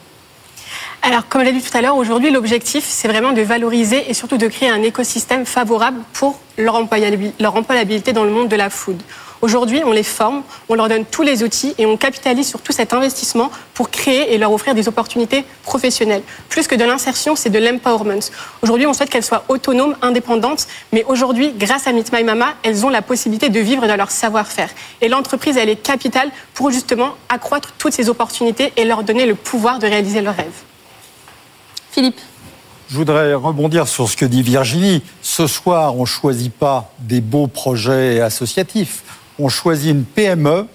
Alors, comme je l'ai dit tout à l'heure, aujourd'hui, l'objectif, c'est vraiment de valoriser et surtout de créer un écosystème favorable pour leur employabil- leur employabilité dans le monde de la food. Aujourd'hui, on les forme, on leur donne tous les outils et on capitalise sur tout cet investissement pour créer et leur offrir des opportunités professionnelles. Plus que de l'insertion, c'est de l'empowerment. Aujourd'hui, on souhaite qu'elles soient autonomes, indépendantes, mais aujourd'hui, grâce à Meet My Mama, elles ont la possibilité de vivre dans leur savoir-faire. Et l'entreprise, elle est capitale pour justement accroître toutes ces opportunités et leur donner le pouvoir de réaliser leurs rêves. Philippe. Je voudrais rebondir sur ce que dit Virginie. Ce soir, on ne choisit pas des beaux projets associatifs. On choisit une PME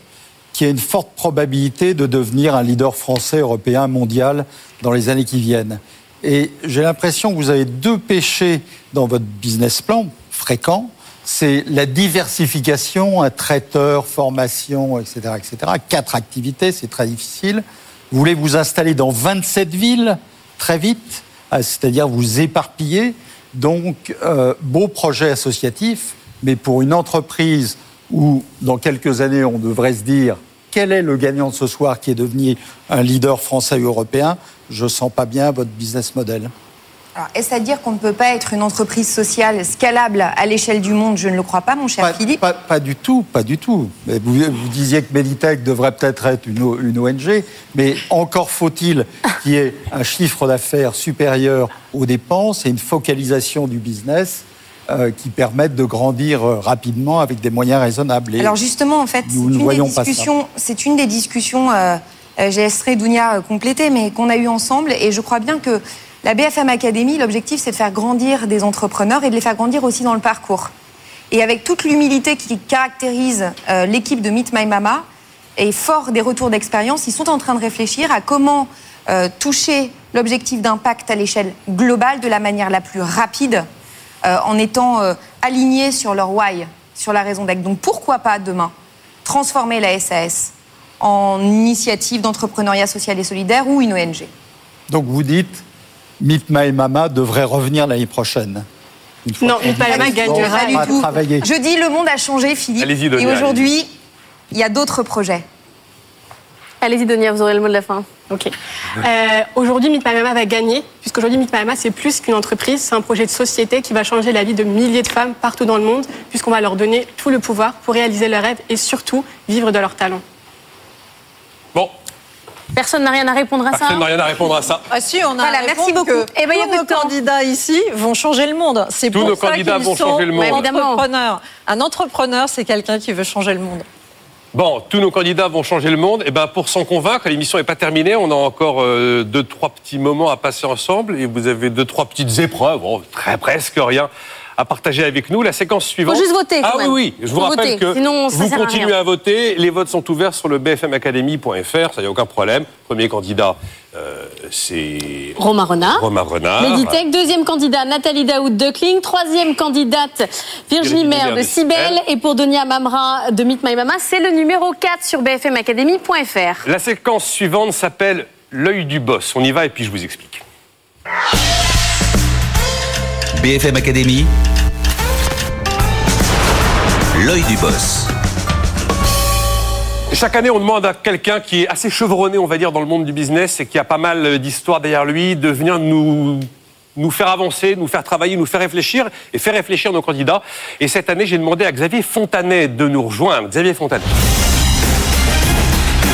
qui a une forte probabilité de devenir un leader français, européen, mondial dans les années qui viennent. Et j'ai l'impression que vous avez deux péchés dans votre business plan fréquents. C'est la diversification, un traiteur, formation, etc., etc. Quatre activités, c'est très difficile. Vous voulez vous installer dans 27 villes très vite, ah, c'est-à-dire vous éparpiller. Donc, euh, beau projet associatif, mais pour une entreprise où, dans quelques années, on devrait se dire quel est le gagnant de ce soir qui est devenu un leader français ou européen, je ne sens pas bien votre business model. Alors, est-ce à dire qu'on ne peut pas être une entreprise sociale scalable à l'échelle du monde? Je ne le crois pas, mon cher Pas, Philippe. pas- pas du tout, pas du tout. Mais vous, vous disiez que Meditech devrait peut-être être une, une ONG, mais encore faut-il qu'il y ait un chiffre d'affaires supérieur aux dépenses et une focalisation du business euh, qui permettent de grandir euh, rapidement avec des moyens raisonnables. Et Alors justement, en fait, c'est une, des discussions- c'est une des discussions, euh, euh, j'ai laisserai Dounia compléter, mais qu'on a eu ensemble. Et je crois bien que la BFM Academy, l'objectif, c'est de faire grandir des entrepreneurs et de les faire grandir aussi dans le parcours. Et avec toute l'humilité qui caractérise euh, l'équipe de Meet My Mama, et fort des retours d'expérience, ils sont en train de réfléchir à comment toucher l'objectif d'impact à l'échelle globale de la manière la plus rapide, en étant euh, alignés sur leur why, sur la raison d'être. Donc pourquoi pas demain transformer la SAS en initiative d'entrepreneuriat social et solidaire ou une ONG Donc vous dites, Meet My Mama devrait revenir l'année prochaine. Non, qu'on gagnera. du tout. travailler. Je dis le monde a changé, Philippe. Allez-y, et aujourd'hui, il y a d'autres projets. Allez-y, Donia, vous aurez le mot de la fin. Ok. Euh, aujourd'hui, Meet My Mama va gagner, puisqu'aujourd'hui, Meet My Mama, c'est plus qu'une entreprise, c'est un projet de société qui va changer la vie de milliers de femmes partout dans le monde, puisqu'on va leur donner tout le pouvoir pour réaliser leurs rêves et surtout vivre de leurs talents. Bon, Personne n'a rien à répondre à ça personne n'a rien à répondre à ça. Ah si, on a Voilà, merci beaucoup. que Eh ben, il y a tous nos candidats ici vont changer le monde. C'est Tous pour nos ça candidats vont changer le monde. Évidemment. entrepreneurs. Un entrepreneur, c'est quelqu'un qui veut changer le monde. Bon, tous nos candidats vont changer le monde. Et ben pour s'en convaincre, l'émission n'est pas terminée. On a encore euh, deux, trois petits moments à passer ensemble. Et vous avez deux, trois petites épreuves, bon, très presque rien, à partager avec nous. La séquence suivante. juste voter, quand Ah même. oui, oui. Je vous Faut rappelle voter, que sinon, vous à continuez à voter. Les votes sont ouverts sur le bfmacademy.fr. Ça, y a aucun problème. Premier candidat, euh, c'est Romain Renard. Romain Renard. Meditech, deuxième candidat Nathalie Daoud de Kling, troisième candidate Virginie Maire de Cybelle. et pour Donia Mamra de Meet My Mama, c'est le numéro 4 sur bfmacademy.fr. La séquence suivante s'appelle l'œil du boss. On y va et puis je vous explique. BFM Academy, l'œil du boss. Chaque année, on demande à quelqu'un qui est assez chevronné, on va dire, dans le monde du business et qui a pas mal d'histoires derrière lui, de venir nous, nous faire avancer, nous faire travailler, nous faire réfléchir et faire réfléchir nos candidats. Et cette année, j'ai demandé à Xavier Fontanet de nous rejoindre. Xavier Fontanet.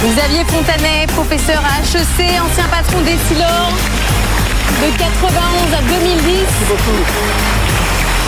Xavier Fontanet, professeur à HEC, ancien patron d'Essilor de 91 à 2010. Merci beaucoup.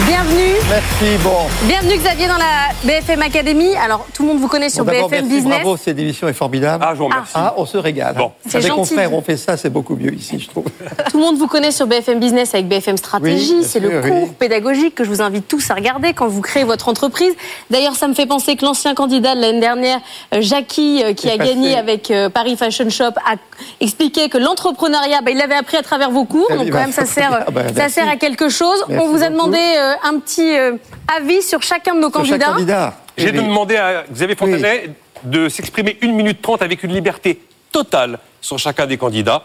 Bienvenue. Merci, bon. Bienvenue Xavier dans la BFM Academy. Alors tout le monde vous connaît sur Bon, BFM merci, Business. Bravo, cette émission est formidable. Ah, je vous remercie. Ah, on se régale. Bon. C'est Avec mon gentil. frère, on fait ça, c'est beaucoup mieux ici, je trouve. Tout le monde vous connaît sur BFM Business avec BFM Stratégie. Oui, c'est le cours oui. pédagogique que je vous invite tous à regarder quand vous créez votre entreprise. D'ailleurs, ça me fait penser que l'ancien candidat de l'année dernière, euh, Jackie, euh, qui C'est a passé. gagné avec euh, Paris Fashion Shop, a expliqué que l'entrepreneuriat, bah, il l'avait appris à travers vos cours. Oui, Donc bah, quand même, ça sert, ah bah, ça sert à quelque chose. Merci On vous a demandé un petit euh, avis sur chacun de nos Sur candidats. candidat. J'ai Oui. demandé à Xavier Fontanet de s'exprimer une minute trente avec une liberté totale sur chacun des candidats.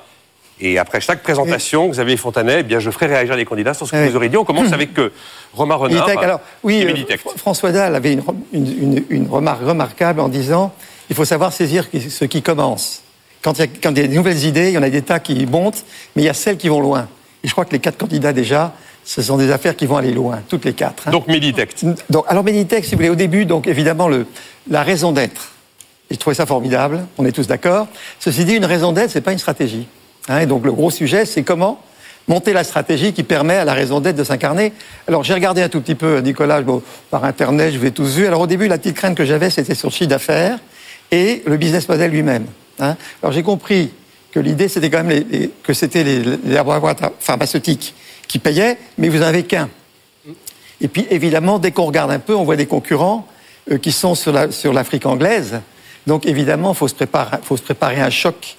Et après chaque présentation, Xavier Fontanet, eh bien, je ferai réagir les candidats sur ce que Oui. vous aurez dit. On commence avec euh, Romain Renard. Meditech, alors, oui, euh, François Dalle avait une, re- une- une- une remarque remarquable en disant il faut savoir saisir ce qui commence. Quand il, y a, quand il y a des nouvelles idées, il y en a des tas qui montent, mais il y a celles qui vont loin. Et je crois que les quatre candidats déjà, ce sont des affaires qui vont aller loin, toutes les quatre. hein. Donc Meditech. Donc, alors Meditech, si vous voulez, au début, donc évidemment, le, la raison d'être. Et je trouvais ça formidable, on est tous d'accord. Ceci dit, une raison d'être, c'est pas une stratégie. Hein, et donc le gros sujet, c'est comment monter la stratégie qui permet à la raison d'être de s'incarner. Alors j'ai regardé un tout petit peu, Nicolas, bon, par Internet, je vais tous vu. Alors au début, la petite crainte que j'avais, c'était sur le chiffre d'affaires et le business model lui-même. hein. Alors j'ai compris que l'idée, c'était quand même les- les- que c'était les, les laboratoires pharmaceutiques qui payaient, mais vous n'en avez qu'un. Et puis évidemment, dès qu'on regarde un peu, on voit des concurrents euh, qui sont sur la- sur l'Afrique anglaise. Donc évidemment, il faut, se préparer- à un choc.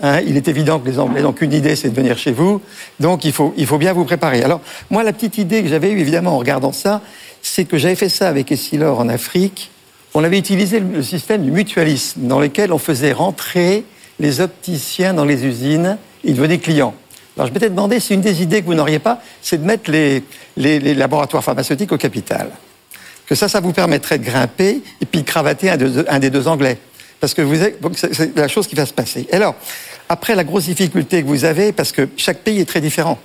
hein. il est évident que les Anglais n'ont qu'une idée, c'est de venir chez vous. Donc il faut, il faut bien vous préparer. Alors moi, la petite idée que j'avais eue, évidemment, en regardant ça, c'est que j'avais fait ça avec Essilor en Afrique. On avait utilisé le système du mutualisme, dans lequel on faisait rentrer les opticiens dans les usines, ils devenaient clients. Alors je m'étais demandé si une des idées que vous n'auriez pas, c'est de mettre les, les- les laboratoires pharmaceutiques au capital. Que ça, ça vous permettrait de grimper et puis de cravater un, de- un des deux Anglais. Parce que vous c'est la chose qui va se passer. Alors, après la grosse difficulté que vous avez, parce que chaque pays est très différent.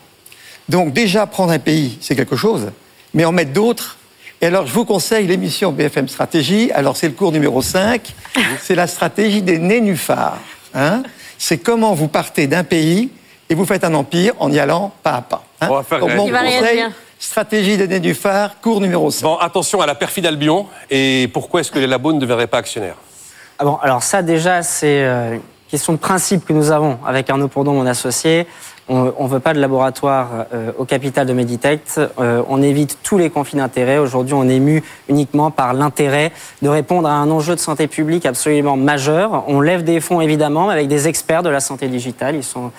Donc déjà, prendre un pays, c'est quelque chose, mais en mettre d'autres. Et alors, je vous conseille l'émission BFM Stratégie. Alors, c'est le cours numéro 5. C'est la stratégie des nénuphars. Hein c'est comment vous partez d'un pays et vous faites un empire en y allant pas à pas. hein. On va faire Donc, mon conseil, stratégie des nénuphars, cours numéro 5. Bon, attention à la perfide Albion. Et pourquoi est-ce que les labos ne deviendraient pas actionnaires Ah bon, alors ça déjà, c'est euh, une question de principe que nous avons avec Arnaud Pourdon, mon associé. On ne veut pas de laboratoire euh, au capital de Meditect. Euh, on évite tous les conflits d'intérêts. Aujourd'hui, on est mu uniquement par l'intérêt de répondre à un enjeu de santé publique absolument majeur. On lève des fonds, évidemment, avec des experts de la santé digitale. Ils sont euh,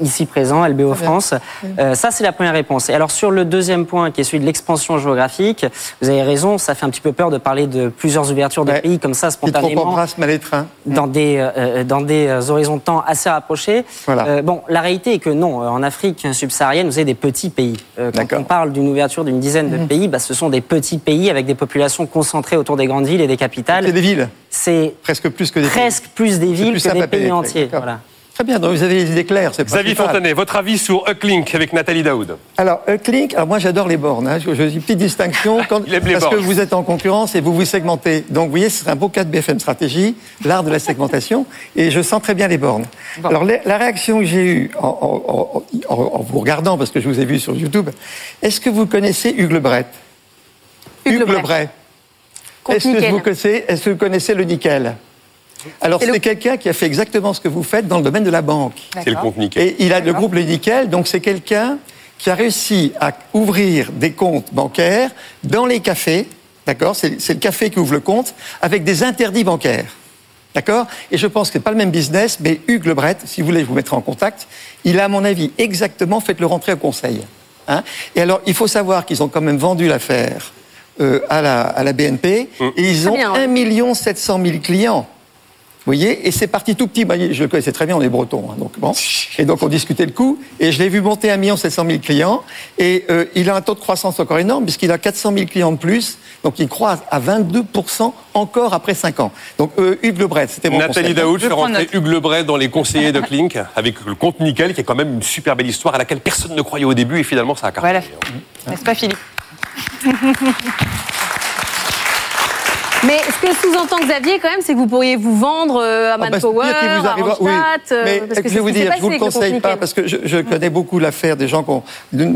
ici présents, LBO. France. Euh, ça, c'est la première réponse. Et alors, sur le deuxième point, qui est celui de l'expansion géographique, vous avez raison, ça fait un petit peu peur de parler de plusieurs ouvertures de pays comme ça, spontanément embrasse mal les trains. dans des, euh, dans des euh, horizons de temps assez rapprochés. Voilà. Euh, bon, la réalité est que non, euh, en Afrique subsaharienne, vous avez des petits pays. Euh, quand on parle d'une ouverture d'une dizaine de pays, bah, ce sont des petits pays avec des populations concentrées autour des grandes villes et des capitales. C'est des villes. C'est presque plus que des presque plus des villes plus que des pays entiers. Voilà. Très bien, donc vous avez les idées claires. c'est Xavier. Fontanet, votre avis sur Ucklink avec Nathalie Daoud Alors, Ucklink, alors moi j'adore les bornes. Hein. Je, je dis petite distinction quand, Il aime les parce que bornes. vous êtes en concurrence et vous vous segmentez. Donc, vous voyez, c'est un beau cas de BFM Stratégie, l'art de la segmentation, et je sens très bien les bornes. Alors, la, la réaction que j'ai eue en, en- en- en- en vous regardant, parce que je vous ai vu sur YouTube, est-ce que vous connaissez Hugues Lebret? Hugues Lebret. Est-ce que, vous connaissez, est-ce que vous connaissez le nickel? Alors, C'est le- quelqu'un qui a fait exactement ce que vous faites dans le domaine de la banque. C'est le compte nickel. Et il a le groupe Le Nickel, donc c'est quelqu'un qui a réussi à ouvrir des comptes bancaires dans les cafés, d'accord C'est le café qui ouvre le compte, avec des interdits bancaires. D'accord Et je pense que c'est pas le même business, mais Hugues Lebret, si vous voulez, je vous mettrai en contact, il a, à mon avis, exactement, faites-le rentrer au conseil. Hein et alors, il faut savoir qu'ils ont quand même vendu l'affaire euh, à, la, à la BNP, et ils ont 1 700 000 clients. Vous voyez, et c'est parti tout petit. Moi, Je le connaissais très bien, on est breton, hein, donc bon. Et donc on discutait le coût, et je l'ai vu monter à 1 700 000 clients, et euh, il a un taux de croissance encore énorme puisqu'il a 400 000 clients de plus, donc il croît à 22% encore après 5 ans. Donc euh, Hugues Lebret, c'était mon Nathalie conseil. Daoud fait rentrer Hugues Lebret dans les conseillers de Klink avec le compte nickel qui est quand même une super belle histoire à laquelle personne ne croyait au début et finalement ça a cartonné. N'est-ce pas, Philippe? Mais ce que sous-entend Xavier, quand même, c'est que vous pourriez vous vendre euh, à bah, Manpower, qu'il vous à arrivera- oui. Euh, Mais parce que je vais vous dire, je vous le conseille pas parce que je, je connais beaucoup l'affaire des gens qui ont.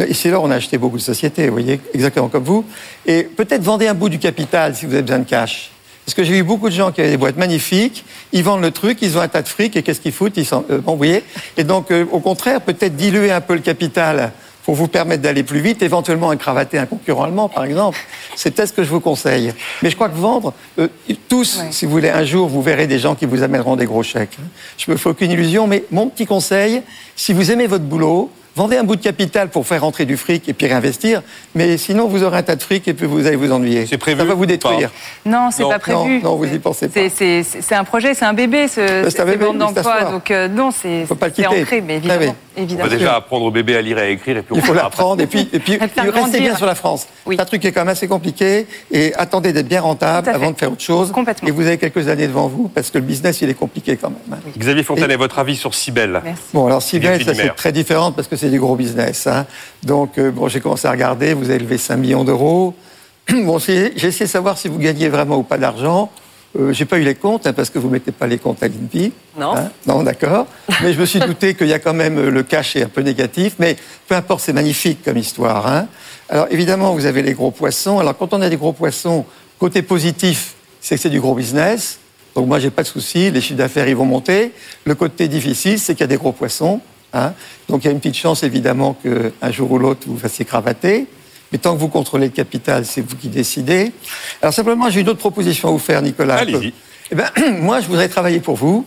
Ici là, on a acheté beaucoup de sociétés, vous voyez, exactement comme vous. Et peut-être vendez un bout du capital si vous avez besoin de cash. Parce que j'ai eu beaucoup de gens qui avaient des boîtes magnifiques, ils vendent le truc, ils ont un tas de fric et qu'est-ce qu'ils foutent? Ils s'en, euh, bon, vous voyez. Et donc, euh, au contraire, peut-être diluer un peu le capital pour vous permettre d'aller plus vite, éventuellement cravater un concurrent allemand, par exemple. C'est peut-être ce que je vous conseille. Mais je crois que vendre, euh, tous, si vous voulez, un jour, vous verrez des gens qui vous amèneront des gros chèques. Je me fais aucune illusion, mais mon petit conseil, si vous aimez votre boulot, vendez un bout de capital pour faire rentrer du fric et puis réinvestir. Mais sinon, vous aurez un tas de fric et puis vous allez vous ennuyer. C'est prévu Ça va vous détruire. Non, c'est pas prévu. Non, non, vous y pensez pas. C'est- C'est c'est un projet, c'est un bébé, ce, C'est un bébé, d'emploi. Donc euh, non, c'est pas le c'est quitter. ancré, mais Ah oui. Évidemment. On évidemment. va déjà apprendre au bébé à lire et à écrire. Et puis on Il faut l'apprendre et puis, et Et restez bien sur la France. C'est un truc qui est quand même assez compliqué et attendez d'être bien rentable avant de faire autre chose. Et vous avez quelques années devant vous parce que le business, il est compliqué quand même. hein. Xavier Fontanet, votre avis sur Cybelle Bon, alors Cybelle, ça c'est très différent parce que c'est du gros business. hein. Donc, euh, bon, j'ai commencé à regarder, vous avez levé 5 millions d'euros. Bon, j'ai essayé de savoir si vous gagnez vraiment ou pas d'argent. Euh, j'ai pas eu les comptes hein, parce que vous mettez pas les comptes à l'INPI. Non. Hein non, d'accord. Mais je me suis douté qu'il y a quand même euh, le cash est un peu négatif. Mais peu importe, c'est magnifique comme histoire. hein. Alors évidemment, vous avez les gros poissons. Alors quand on a des gros poissons, côté positif, c'est que c'est du gros business. Donc moi, j'ai pas de souci. Les chiffres d'affaires, ils vont monter. Le côté difficile, c'est qu'il y a des gros poissons. hein. Donc il y a une petite chance évidemment qu'un jour ou l'autre, vous vous fassiez cravater. Mais tant que vous contrôlez le capital, c'est vous qui décidez. Alors simplement, j'ai une autre proposition à vous faire, Nicolas. Allez-y. Eh ben, moi, je voudrais travailler pour vous,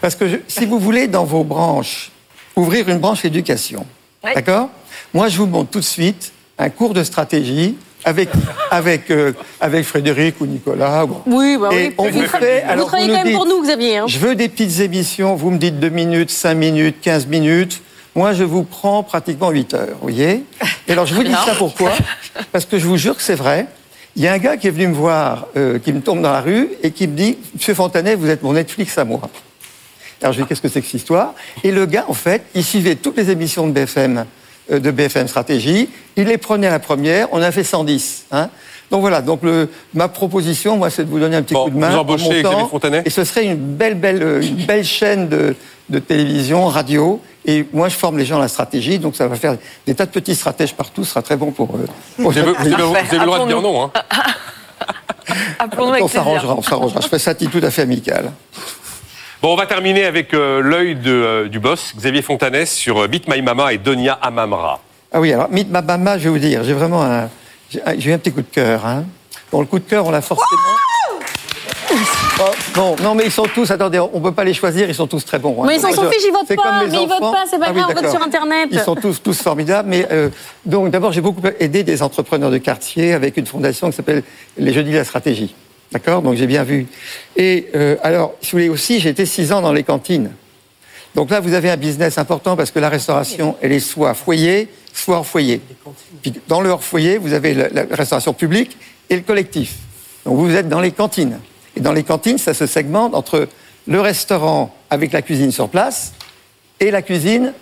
parce que je- si vous voulez, dans vos branches, ouvrir une branche éducation, d'accord? Moi, je vous montre tout de suite un cours de stratégie avec, avec, euh, avec Frédéric ou Nicolas. ou- Oui, bah Et oui. on Vous vous fait... vous alors, travaillez nous quand même dites, pour nous, Xavier. hein. Je veux des petites émissions, vous me dites 2 minutes, 5 minutes, 15 minutes. Moi, je vous prends pratiquement 8 heures, vous voyez Et alors, je vous dis ça pourquoi? Parce que je vous jure que c'est vrai. Il y a un gars qui est venu me voir, euh, qui me tombe dans la rue et qui me dit Monsieur Fontanet, vous êtes mon Netflix à moi. Alors je lui dis Qu'est-ce que c'est que cette histoire? Et le gars, en fait, il suivait toutes les émissions de BFM, euh, de BFM Stratégie. Il les prenait à la première. On a fait 110. Hein donc voilà. Donc le, ma proposition, moi, c'est de vous donner un petit coup de main. vous en embauchez. Xavier Fontanet Et ce serait une belle, belle, euh, une belle chaîne de, de télévision, radio. Et moi, je forme les gens à la stratégie. Donc ça va faire des tas de petits stratèges partout. Ce sera très bon pour. pour Vous avez, vous avez- vous avez le droit de dire non. Hein. On s'arrangera, on s'arrangera. Je fais ça tout à fait amical. Bon, on va terminer avec euh, l'œil euh, du boss, Xavier Fontanet, sur euh, Beat My Mama et Donia Amamra. Ah oui, alors, Meet Mabama, je vais vous dire, j'ai vraiment un, j'ai un- j'ai eu un petit coup de cœur. Hein. Bon, le coup de cœur, on l'a forcément. Oh, non, non, mais ils sont tous, attendez, on ne peut pas les choisir, ils sont tous très bons. hein. Mais ils s'en fichent, ils votent pas, mais ils votent pas, c'est pas Ah oui, grave, on vote sur Internet. Ils sont tous, tous formidables. Mais euh, donc, d'abord, j'ai beaucoup aidé des entrepreneurs de quartier avec une fondation qui s'appelle les Jeudis de la Stratégie. D'accord? Donc, j'ai bien vu. Et euh, alors, si vous voulez aussi, j'ai été six ans dans les cantines. Donc là, vous avez un business important parce que la restauration, elle est soit foyer, soit hors foyer. Puis dans le hors foyer, vous avez la, restauration publique et le collectif. Donc vous êtes dans les cantines. Et dans les cantines, ça se segmente entre le restaurant avec la cuisine sur place et la cuisine,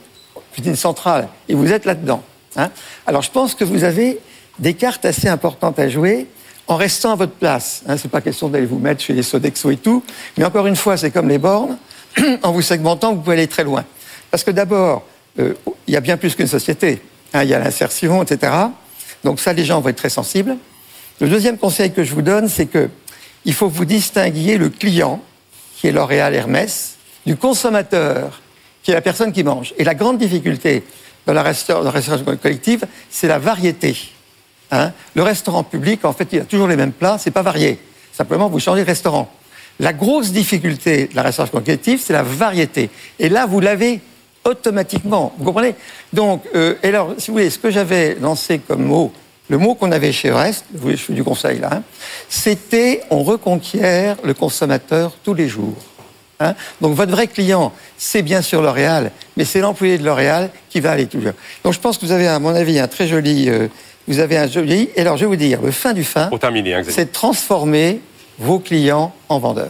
cuisine centrale. Et vous êtes là-dedans. hein. Alors je pense que vous avez des cartes assez importantes à jouer en restant à votre place. Hein, c'est pas question d'aller vous mettre chez les Sodexo et tout. Mais encore une fois, c'est comme les bornes. En vous segmentant, vous pouvez aller très loin. Parce que d'abord, euh, il y a bien plus qu'une société. hein, il y a l'insertion, etc. Donc ça, les gens vont être très sensibles. Le deuxième conseil que je vous donne, c'est que il faut vous distinguiez le client, qui est L'Oréal Hermès, du consommateur, qui est la personne qui mange. Et la grande difficulté dans la restauration collective, c'est la variété. Hein le restaurant public, en fait, il a toujours les mêmes plats, c'est pas varié. Simplement, vous changez de restaurant. La grosse difficulté de la restauration collective, c'est la variété. Et là, vous l'avez automatiquement. Vous comprenez? Donc, euh, et alors, si vous voulez, ce que j'avais lancé comme mot, le mot qu'on avait chez Rest, vous voyez, je fais du conseil là, hein, c'était on reconquiert le consommateur tous les jours. Hein? Donc votre vrai client, c'est bien sûr L'Oréal, mais c'est l'employé de L'Oréal qui va aller toujours. Donc je pense que vous avez, à mon avis, un très joli. euh, vous avez un joli. Et alors je vais vous dire, le fin du fin, hein, c'est de transformer vos clients en vendeurs.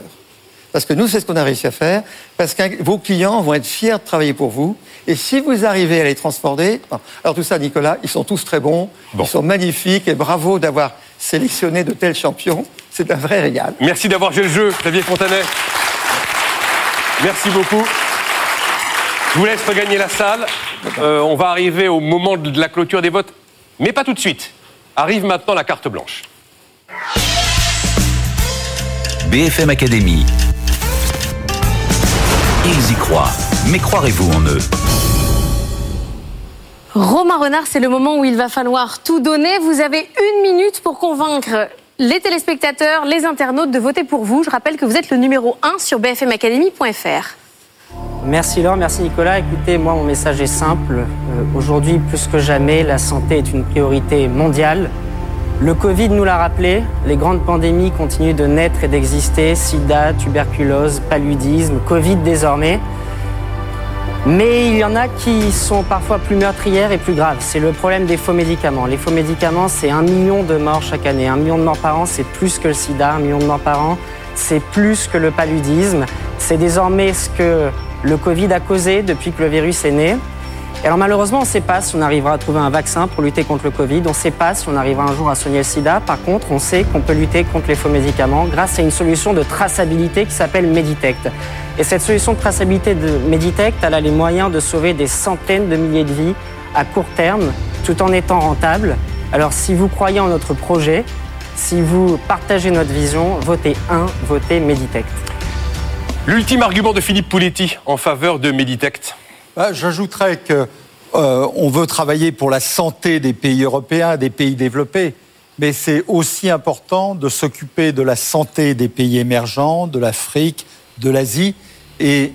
Parce que nous, c'est ce qu'on a réussi à faire. Parce que vos clients vont être fiers de travailler pour vous. Et si vous arrivez à les transformer, alors tout ça, Nicolas, ils sont tous très bons, ils sont magnifiques et bravo d'avoir sélectionné de tels champions. c'est un vrai régal. Merci d'avoir joué le jeu, Xavier Fontanet. Merci beaucoup. Je vous laisse regagner la salle. Euh, on va arriver au moment de la clôture des votes, mais pas tout de suite. Arrive maintenant la carte blanche. BFM Academy. Ils y croient, mais croirez-vous en eux? Romain Renard, c'est le moment où il va falloir tout donner. Vous avez une minute pour convaincre les téléspectateurs, les internautes de voter pour vous. Je rappelle que vous êtes le numéro 1 sur bfmacademy.fr. Merci Laure, merci Nicolas. Écoutez, moi mon message est simple. Euh, Aujourd'hui, plus que jamais, la santé est une priorité mondiale. Le Covid nous l'a rappelé, les grandes pandémies continuent de naître et d'exister, sida, tuberculose, paludisme, Covid désormais. Mais il y en a qui sont parfois plus meurtrières et plus graves. C'est le problème des faux médicaments. Les faux médicaments, c'est un million de morts chaque année. Un million de morts par an, c'est plus que le sida. Un million de morts par an, c'est plus que le paludisme. C'est désormais ce que le Covid a causé depuis que le virus est né. Alors malheureusement, on ne sait pas si on arrivera à trouver un vaccin pour lutter contre le Covid. On ne sait pas si on arrivera un jour à soigner le sida. Par contre, on sait qu'on peut lutter contre les faux médicaments grâce à une solution de traçabilité qui s'appelle Meditect. Et cette solution de traçabilité de Meditect, elle a les moyens de sauver des centaines de milliers de vies à court terme, tout en étant rentable. Alors si vous croyez en notre projet, si vous partagez notre vision, votez 1, votez Meditect. L'ultime argument de Philippe Pouletti en faveur de Meditect. Bah, J'ajouterais que euh, on veut travailler pour la santé des pays européens, des pays développés, mais c'est aussi important de s'occuper de la santé des pays émergents, de l'Afrique, de l'Asie, et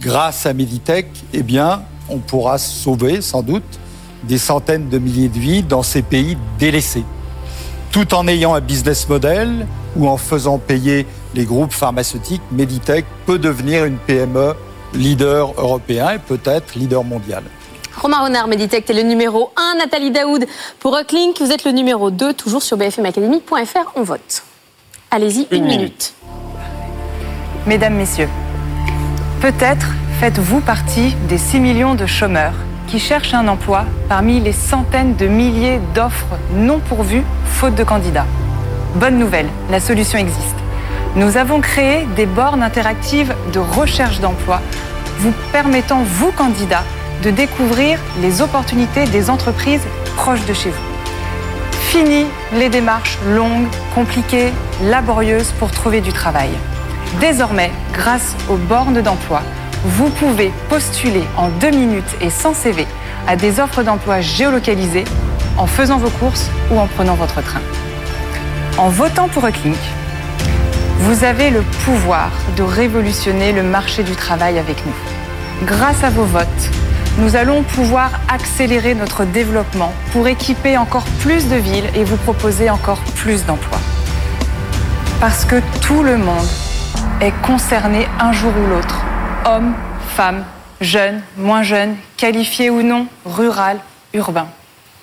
grâce à Meditech, eh bien, on pourra sauver sans doute des centaines de milliers de vies dans ces pays délaissés, tout en ayant un business model ou en faisant payer les groupes pharmaceutiques. Meditech peut devenir une PME leader européen et peut-être leader mondial. Romain Renard, Meditect est le numéro 1. Nathalie Daoud pour Ucklink, vous êtes le numéro 2, toujours sur bfmacademy.fr. On vote. Allez-y, une, minute. Mesdames, Messieurs, peut-être faites-vous partie des 6 millions de chômeurs qui cherchent un emploi parmi les centaines de milliers d'offres non pourvues faute de candidats. Bonne nouvelle, la solution existe. Nous avons créé des bornes interactives de recherche d'emploi vous permettant, vous candidats, de découvrir les opportunités des entreprises proches de chez vous. Fini les démarches longues, compliquées, laborieuses pour trouver du travail. Désormais, grâce aux bornes d'emploi, vous pouvez postuler en deux minutes et sans CV à des offres d'emploi géolocalisées en faisant vos courses ou en prenant votre train. En votant pour Uclink, vous avez le pouvoir de révolutionner le marché du travail avec nous. Grâce à vos votes, nous allons pouvoir accélérer notre développement pour équiper encore plus de villes et vous proposer encore plus d'emplois. Parce que tout le monde est concerné un jour ou l'autre. Hommes, femmes, jeunes, moins jeunes, qualifiés ou non, rural, urbain.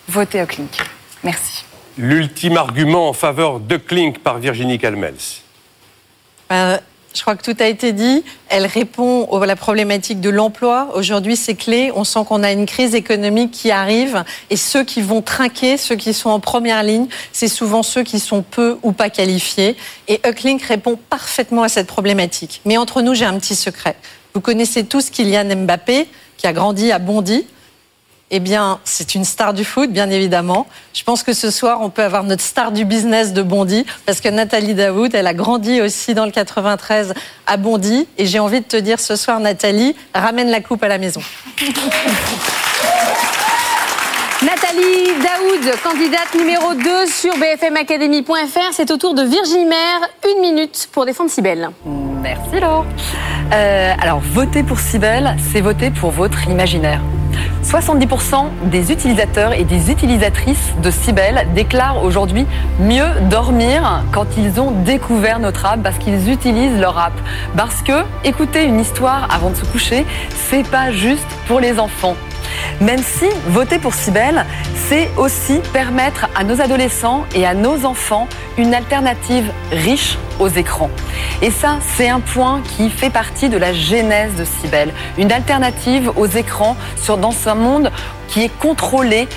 Votez Uclink. Merci. L'ultime argument en faveur de Klink par Virginie Calmels. Euh, je crois que tout a été dit. Elle répond à la problématique de l'emploi. Aujourd'hui, c'est clé. On sent qu'on a une crise économique qui arrive. Et ceux qui vont trinquer, ceux qui sont en première ligne, c'est souvent ceux qui sont peu ou pas qualifiés. Et Ucklink répond parfaitement à cette problématique. Mais entre nous, j'ai un petit secret. Vous connaissez tous Kylian Mbappé, qui a grandi à Bondy. Eh bien, c'est une star du foot, bien évidemment. Je pense que ce soir, on peut avoir notre star du business de Bondy, parce que Nathalie Daoud, elle a grandi aussi dans le 93 à Bondy. Et j'ai envie de te dire ce soir, Nathalie, ramène la coupe à la maison. Nathalie Daoud, candidate numéro 2 sur bfmacademy.fr. C'est au tour de Virginie Maire. Une minute pour défendre Cybelle. Merci Laure. Euh, alors, voter pour Cybelle, c'est voter pour votre imaginaire. 70% des utilisateurs et des utilisatrices de Cybelle déclarent aujourd'hui mieux dormir quand ils ont découvert notre app parce qu'ils utilisent leur app. Parce que écouter une histoire avant de se coucher, c'est pas juste pour les enfants. Même si voter pour Cybelle, c'est aussi permettre à nos adolescents et à nos enfants une alternative riche aux écrans. Et ça, c'est un point qui fait partie de la genèse de Cybelle. Une alternative aux écrans sur, dans un monde qui est contrôlé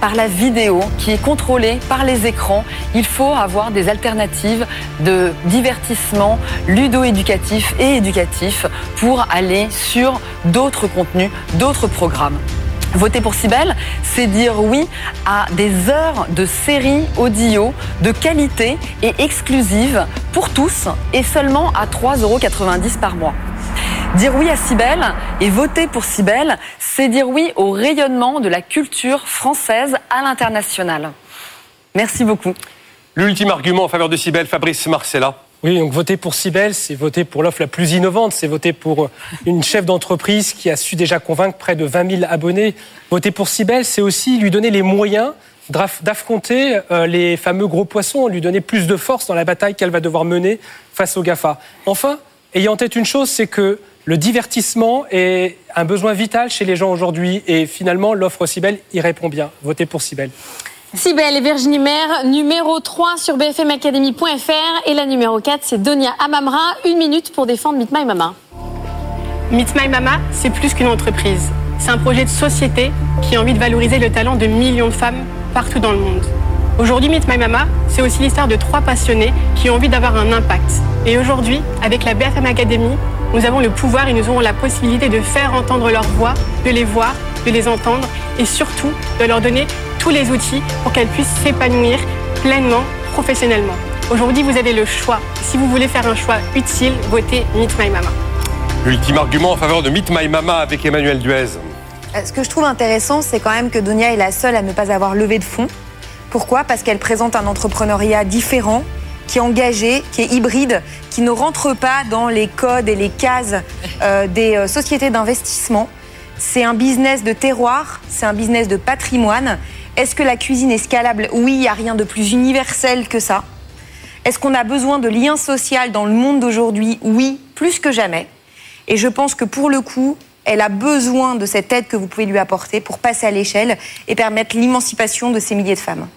par la vidéo, qui est contrôlée par les écrans. Il faut avoir des alternatives de divertissement ludo-éducatif et éducatif pour aller sur d'autres contenus, d'autres programmes. Voter pour Cybelle, c'est dire oui à des heures de séries audio de qualité et exclusive pour tous et seulement à 3,90 euros par mois. Dire oui à Cybelle et voter pour Cybelle, c'est dire oui au rayonnement de la culture française à l'international. Merci beaucoup. L'ultime argument en faveur de Cybelle, Fabrice Marcella. Oui, donc voter pour Cybelle, c'est voter pour l'offre la plus innovante, c'est voter pour une chef d'entreprise qui a su déjà convaincre près de 20 000 abonnés. Voter pour Cybelle, c'est aussi lui donner les moyens d'affronter euh, les fameux gros poissons, lui donner plus de force dans la bataille qu'elle va devoir mener face aux GAFA. Enfin, ayant en tête une chose, c'est que le divertissement est un besoin vital chez les gens aujourd'hui et finalement l'offre Cybelle y répond bien. Votez pour Cybelle. Cybelle et Virginie Maire, numéro 3 sur bfmacademy.fr et la numéro 4 c'est Donia Amamra. Une minute pour défendre Meet My Mama. Meet My Mama, c'est plus qu'une entreprise. C'est un projet de société qui a envie de valoriser le talent de millions de femmes partout dans le monde. Aujourd'hui, Meet My Mama, c'est aussi l'histoire de trois passionnés qui ont envie d'avoir un impact. Et aujourd'hui, avec la BFM Academy, nous avons le pouvoir et nous aurons la possibilité de faire entendre leur voix, de les voir, de les entendre et surtout de leur donner tous les outils pour qu'elles puissent s'épanouir pleinement, professionnellement. Aujourd'hui, vous avez le choix. Si vous voulez faire un choix utile, votez Meet My Mama. Ultime argument en faveur de Meet My Mama avec Emmanuel Duez. Euh, Ce que je trouve intéressant, c'est quand même que Donia est la seule à ne pas avoir levé de fonds. Pourquoi? Parce qu'elle présente un entrepreneuriat différent, qui est engagé, qui est hybride, qui ne rentre pas dans les codes et les cases euh, des euh, sociétés d'investissement. C'est un business de terroir, c'est un business de patrimoine. Est-ce que la cuisine est scalable? Oui, il n'y a rien de plus universel que ça. Est-ce qu'on a besoin de liens sociaux dans le monde d'aujourd'hui? Oui, plus que jamais. Et je pense que pour le coup, elle a besoin de cette aide que vous pouvez lui apporter pour passer à l'échelle et permettre l'émancipation de ces milliers de femmes.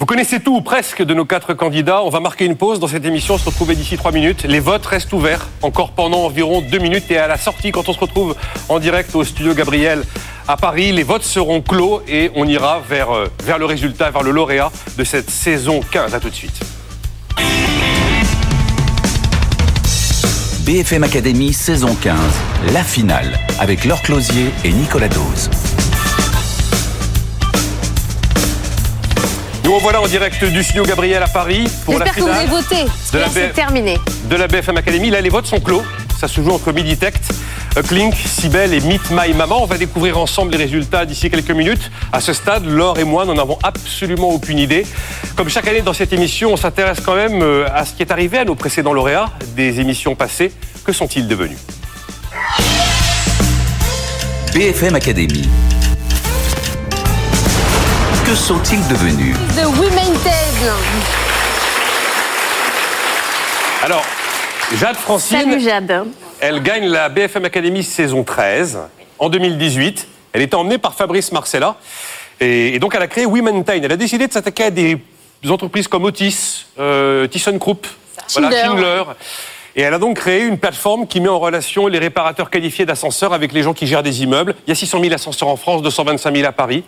Vous connaissez tout ou presque de nos quatre candidats. On va marquer une pause dans cette émission, se retrouver d'ici trois minutes. Les votes restent ouverts encore pendant environ deux minutes et à la sortie, quand on se retrouve en direct au studio Gabriel à Paris, les votes seront clos et on ira vers, euh, le résultat, vers le lauréat de cette saison 15. À tout de suite. BFM Academy saison 15, la finale, avec Laure Closier et Nicolas Dose. Nous revoilà en direct du studio Gabriel à Paris pour la J'espère que vous finale avez voté. de la là, c'est BF terminé. de la BFM Academy. Là, les votes sont clos. Ça se joue entre Miditect, Clink, Sibel et Meet My Maman. On va découvrir ensemble les résultats d'ici quelques minutes. À ce stade, Laure et moi n'en avons absolument aucune idée. Comme chaque année dans cette émission, on s'intéresse quand même euh, à ce qui est arrivé à nos précédents lauréats des émissions passées. Que sont-ils devenus? BFM Academy. Que sont-ils devenus The Women. Alors, Jade Francine. Salut Jade. Elle gagne la BFM Academy saison 13 en 2018. Elle était emmenée par Fabrice Marcella. Et, et donc, elle a créé Womentain. Elle a décidé de s'attaquer à des entreprises comme Otis, euh, ThyssenKrupp, voilà. Schindler. Et elle a donc créé une plateforme qui met en relation les réparateurs qualifiés d'ascenseurs avec les gens qui gèrent des immeubles. Il y a 600 000 ascenseurs en France, 225 000 à Paris.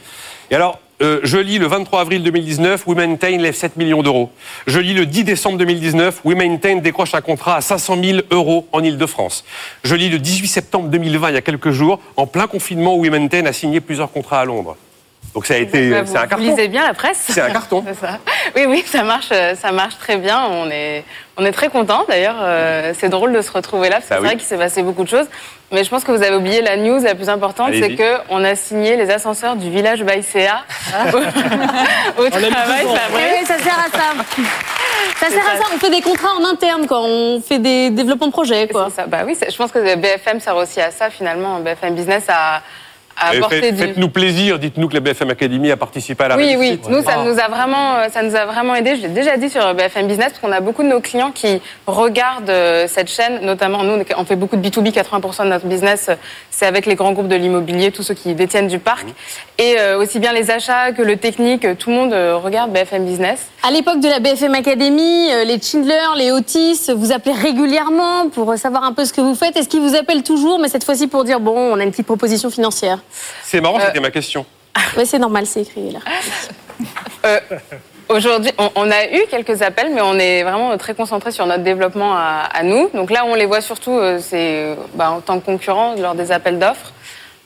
Et alors, euh, je lis le 23 avril 2019, Womentain lève 7 millions d'euros. Je lis le 10 décembre 2019, Womentain décroche un contrat à 500 000 euros en Ile-de-France. Je lis le 18 septembre 2020, il y a quelques jours, en plein confinement, Womentain a signé plusieurs contrats à Londres. Donc ça a été, Bah, euh, vous, c'est un vous carton. lisez bien la presse. C'est un carton. C'est ça. Oui, oui, ça marche, euh, ça marche très bien. On est, on est très contents. D'ailleurs, euh, c'est drôle de se retrouver là parce que Bah c'est oui. vrai qu'il s'est passé beaucoup de choses. Mais je pense que vous avez oublié la news la plus importante, c'est que on a signé les ascenseurs du village Baïséa au, au travail. ça Oui, oui, ça sert à ça. Ça sert à ça. On fait des contrats en interne, quoi. On fait des développements de projets, quoi. Ça, bah oui, je pense que BFM sert aussi à ça finalement. BFM Business a, apporté faites- du. Faites-nous plaisir, dites-nous que la BFM Academy a participé à la Oui, oui. réussite. Nous, ça Ah. nous a vraiment, euh, ça nous a vraiment aidé. Je l'ai déjà dit sur BFM Business parce qu'on a beaucoup de nos clients qui regardent euh, cette chaîne, notamment nous, on fait beaucoup de B2B. 80% de notre business, euh, c'est avec les grands groupes de l'immobilier, tous ceux qui détiennent du parc, et euh, aussi bien les achats que le technique. Tout le monde regarde BFM Business. À l'époque de la BFM Academy, les Schindler, les Otis, vous appelez régulièrement pour savoir un peu ce que vous faites. Est-ce qu'ils vous appellent toujours, mais cette fois-ci pour dire bon, on a une petite proposition financière C'est marrant, Euh, c'était ma question. Oui, c'est normal, c'est écrit là. Euh, Aujourd'hui, on, on a eu quelques appels, mais on est vraiment très concentré sur notre développement à, à nous. Donc là, on les voit surtout, euh, c'est bah, en tant que concurrents lors des appels d'offres.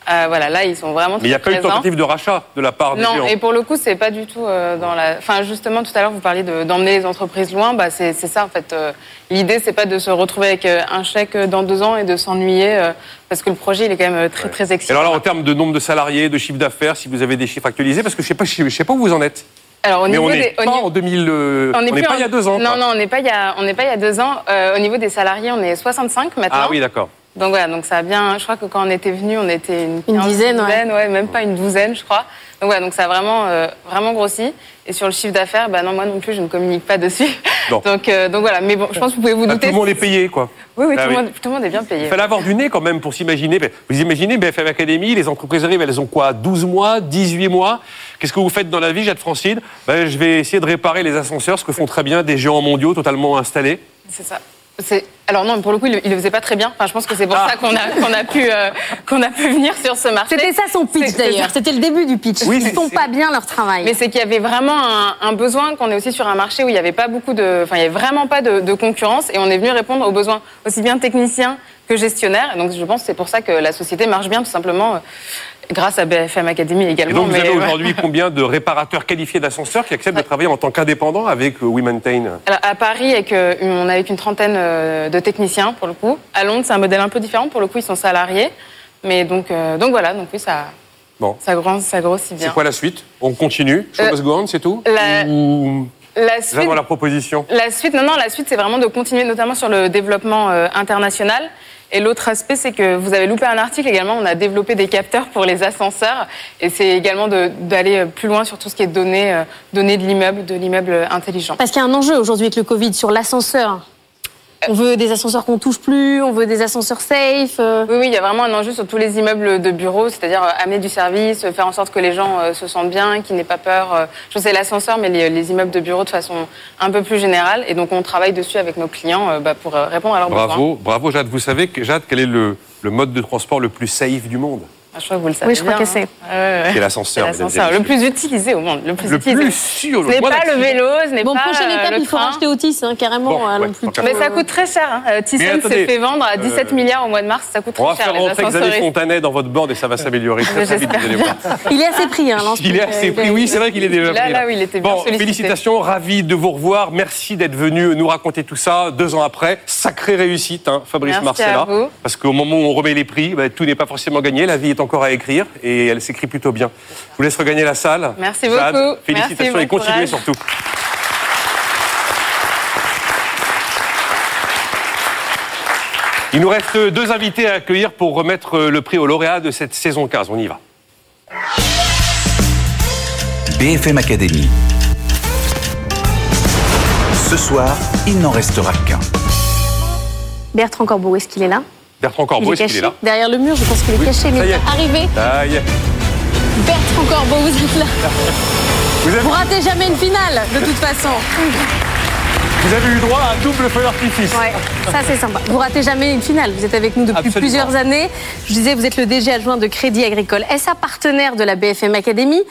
Euh, voilà, là, ils sont vraiment Mais il n'y a pas eu de tentative de rachat de la part des Non, géants. et pour le coup, c'est pas du tout euh, dans la. Enfin, justement, tout à l'heure, vous parliez de- d'emmener les entreprises loin. Bah, c'est ça, en fait. Euh, L'idée, c'est pas de se retrouver avec euh, un chèque dans deux ans et de s'ennuyer, parce que le projet, il est quand même très, très excitant. alors là, en termes de nombre de salariés, de chiffre d'affaires, si vous avez des chiffres actualisés, parce que je sais pas, je sais pas où vous en êtes. Alors, au Mais niveau on n'est pas niveau- en 2000, euh, on n'est pas en- il y a deux ans. Non, quoi. non, on n'est pas il y a, on n'est pas il y a deux ans. Au niveau des salariés, on est 65 maintenant. Ah oui, d'accord. Donc voilà, donc ça a bien. Je crois que quand on était venu, on était une, Une dizaine, ouais. ouais. même pas une douzaine, je crois. Donc voilà, donc ça a vraiment, euh, vraiment grossi. Et sur le chiffre d'affaires, bah non, moi non plus, je ne communique pas dessus. Donc, euh, donc voilà, mais bon, je pense que vous pouvez vous Ah, tout douter. le monde est payé, quoi. Oui, oui, Ah tout, Le monde, tout le monde est bien payé. Il fallait avoir du nez quand même pour s'imaginer. Vous imaginez BFM Academy, les entreprises arrivent, elles ont quoi 12 mois, 18 mois? Qu'est-ce que vous faites dans la vie, Jade Francine? Ben, Je vais essayer de réparer les ascenseurs, ce que font très bien des géants mondiaux totalement installés. C'est ça. C'est- Alors non, pour le coup, il, le- il le faisait pas très bien. Enfin, je pense que c'est pour ça qu'on a, qu'on a pu, euh, qu'on a pu venir sur ce marché. C'était ça son pitch d'ailleurs. C'était le début du pitch. Oui, Ils c'est- font c'est- pas bien leur travail. Mais c'est qu'il y avait vraiment un, un besoin, qu'on est aussi sur un marché où il n'y avait pas beaucoup de, enfin, il y avait vraiment pas de, de concurrence, et on est venu répondre aux besoins aussi bien techniciens que gestionnaires. Et donc, je pense que c'est pour ça que la société marche bien, tout simplement, euh, grâce à BFM Academy Et également. donc vous mais, avez aujourd'hui combien de réparateurs qualifiés d'ascenseurs qui acceptent de travailler en tant qu'indépendants avec euh, We Maintain Alors, à Paris, avec, euh, on est avec une trentaine euh, de techniciens pour le coup. À Londres, c'est un modèle un peu différent. Pour le coup, ils sont salariés. Mais donc, euh, donc voilà, donc oui, ça, Bon. ça, grossit, ça grossit bien. C'est quoi la suite? On continue Show Euh, c'est tout? la- Ou La suite, la proposition? La suite, non, non, la suite, c'est vraiment de continuer notamment sur le développement euh, international. Et l'autre aspect, c'est que vous avez loupé un article également. On a développé des capteurs pour les ascenseurs. Et c'est également d'aller plus loin sur tout ce qui est données, euh, données de l'immeuble, de l'immeuble intelligent. Parce qu'il y a un enjeu aujourd'hui avec le Covid sur l'ascenseur. On veut des ascenseurs qu'on touche plus, on veut des ascenseurs safe. euh. Oui, oui, il y a vraiment un enjeu sur tous les immeubles de bureaux, c'est-à-dire euh, amener du service, faire en sorte que les gens euh, se sentent bien, qu'ils n'aient pas peur. Je sais l'ascenseur, mais les, les immeubles de bureaux de façon un peu plus générale. Et donc, on travaille dessus avec nos clients bah, pour répondre à leurs besoins. Bravo, bravo Jade. Vous savez, que, Jade, quel est le, le mode de transport le plus safe du monde? Je crois que vous le savez Oui, je crois bien, que c'est. hein. C'est l'ascenseur, le plus utilisé au monde. Le plus Le utilisé. plus sûr, Ce n'est pas le vélo, ce n'est Bon, pas prochaine euh, étape, le il faut train. racheter Otis, hein, carrément. Bon, euh, ouais, plus Mais faire. ça coûte très cher. Hein. Euh, Thyssen s'est fait vendre à 17 euh, milliards au mois de mars. Ça coûte On va très cher, faire les rentrer Xavier. Fontanet dans votre board et ça va s'améliorer très, très vite, vous allez voir. Il est assez pris, hein. Il est assez pris, oui, c'est vrai qu'il est déjà Là, pris. là, oui, il était bien Bon, félicitations, ravi de vous revoir. Merci d'être venu nous raconter tout ça deux ans après. Sacrée réussite, hein, Fabrice Merci Marcella. à vous. Parce qu'au moment où on remet les prix, bah, tout n'est pas forcément gagné. La vie est encore à écrire et elle s'écrit plutôt bien. Je vous laisse regagner la salle. Merci Jade, beaucoup. Félicitations Merci, et continuez courage. surtout. Il nous reste deux invités à accueillir pour remettre le prix au lauréat de cette saison 15. On y va. BFM Academy. Ce soir, il n'en restera qu'un. Bertrand Corbeau, est-ce qu'il est là? Bertrand Corbeau, est est-ce qu'il est là derrière le mur. Je pense qu'il est Oui, caché, mais il est. Ça y est. Bertrand Corbeau, vous êtes là. Vous avez, Vous ratez jamais une finale, de toute façon. vous avez eu droit à un double feu d'artifice. Ouais, ça c'est sympa. Vous ratez jamais une finale. Vous êtes avec nous depuis Absolument. plusieurs années. Je disais, vous êtes le DG adjoint de Crédit Agricole SA, partenaire de la BFM Academy.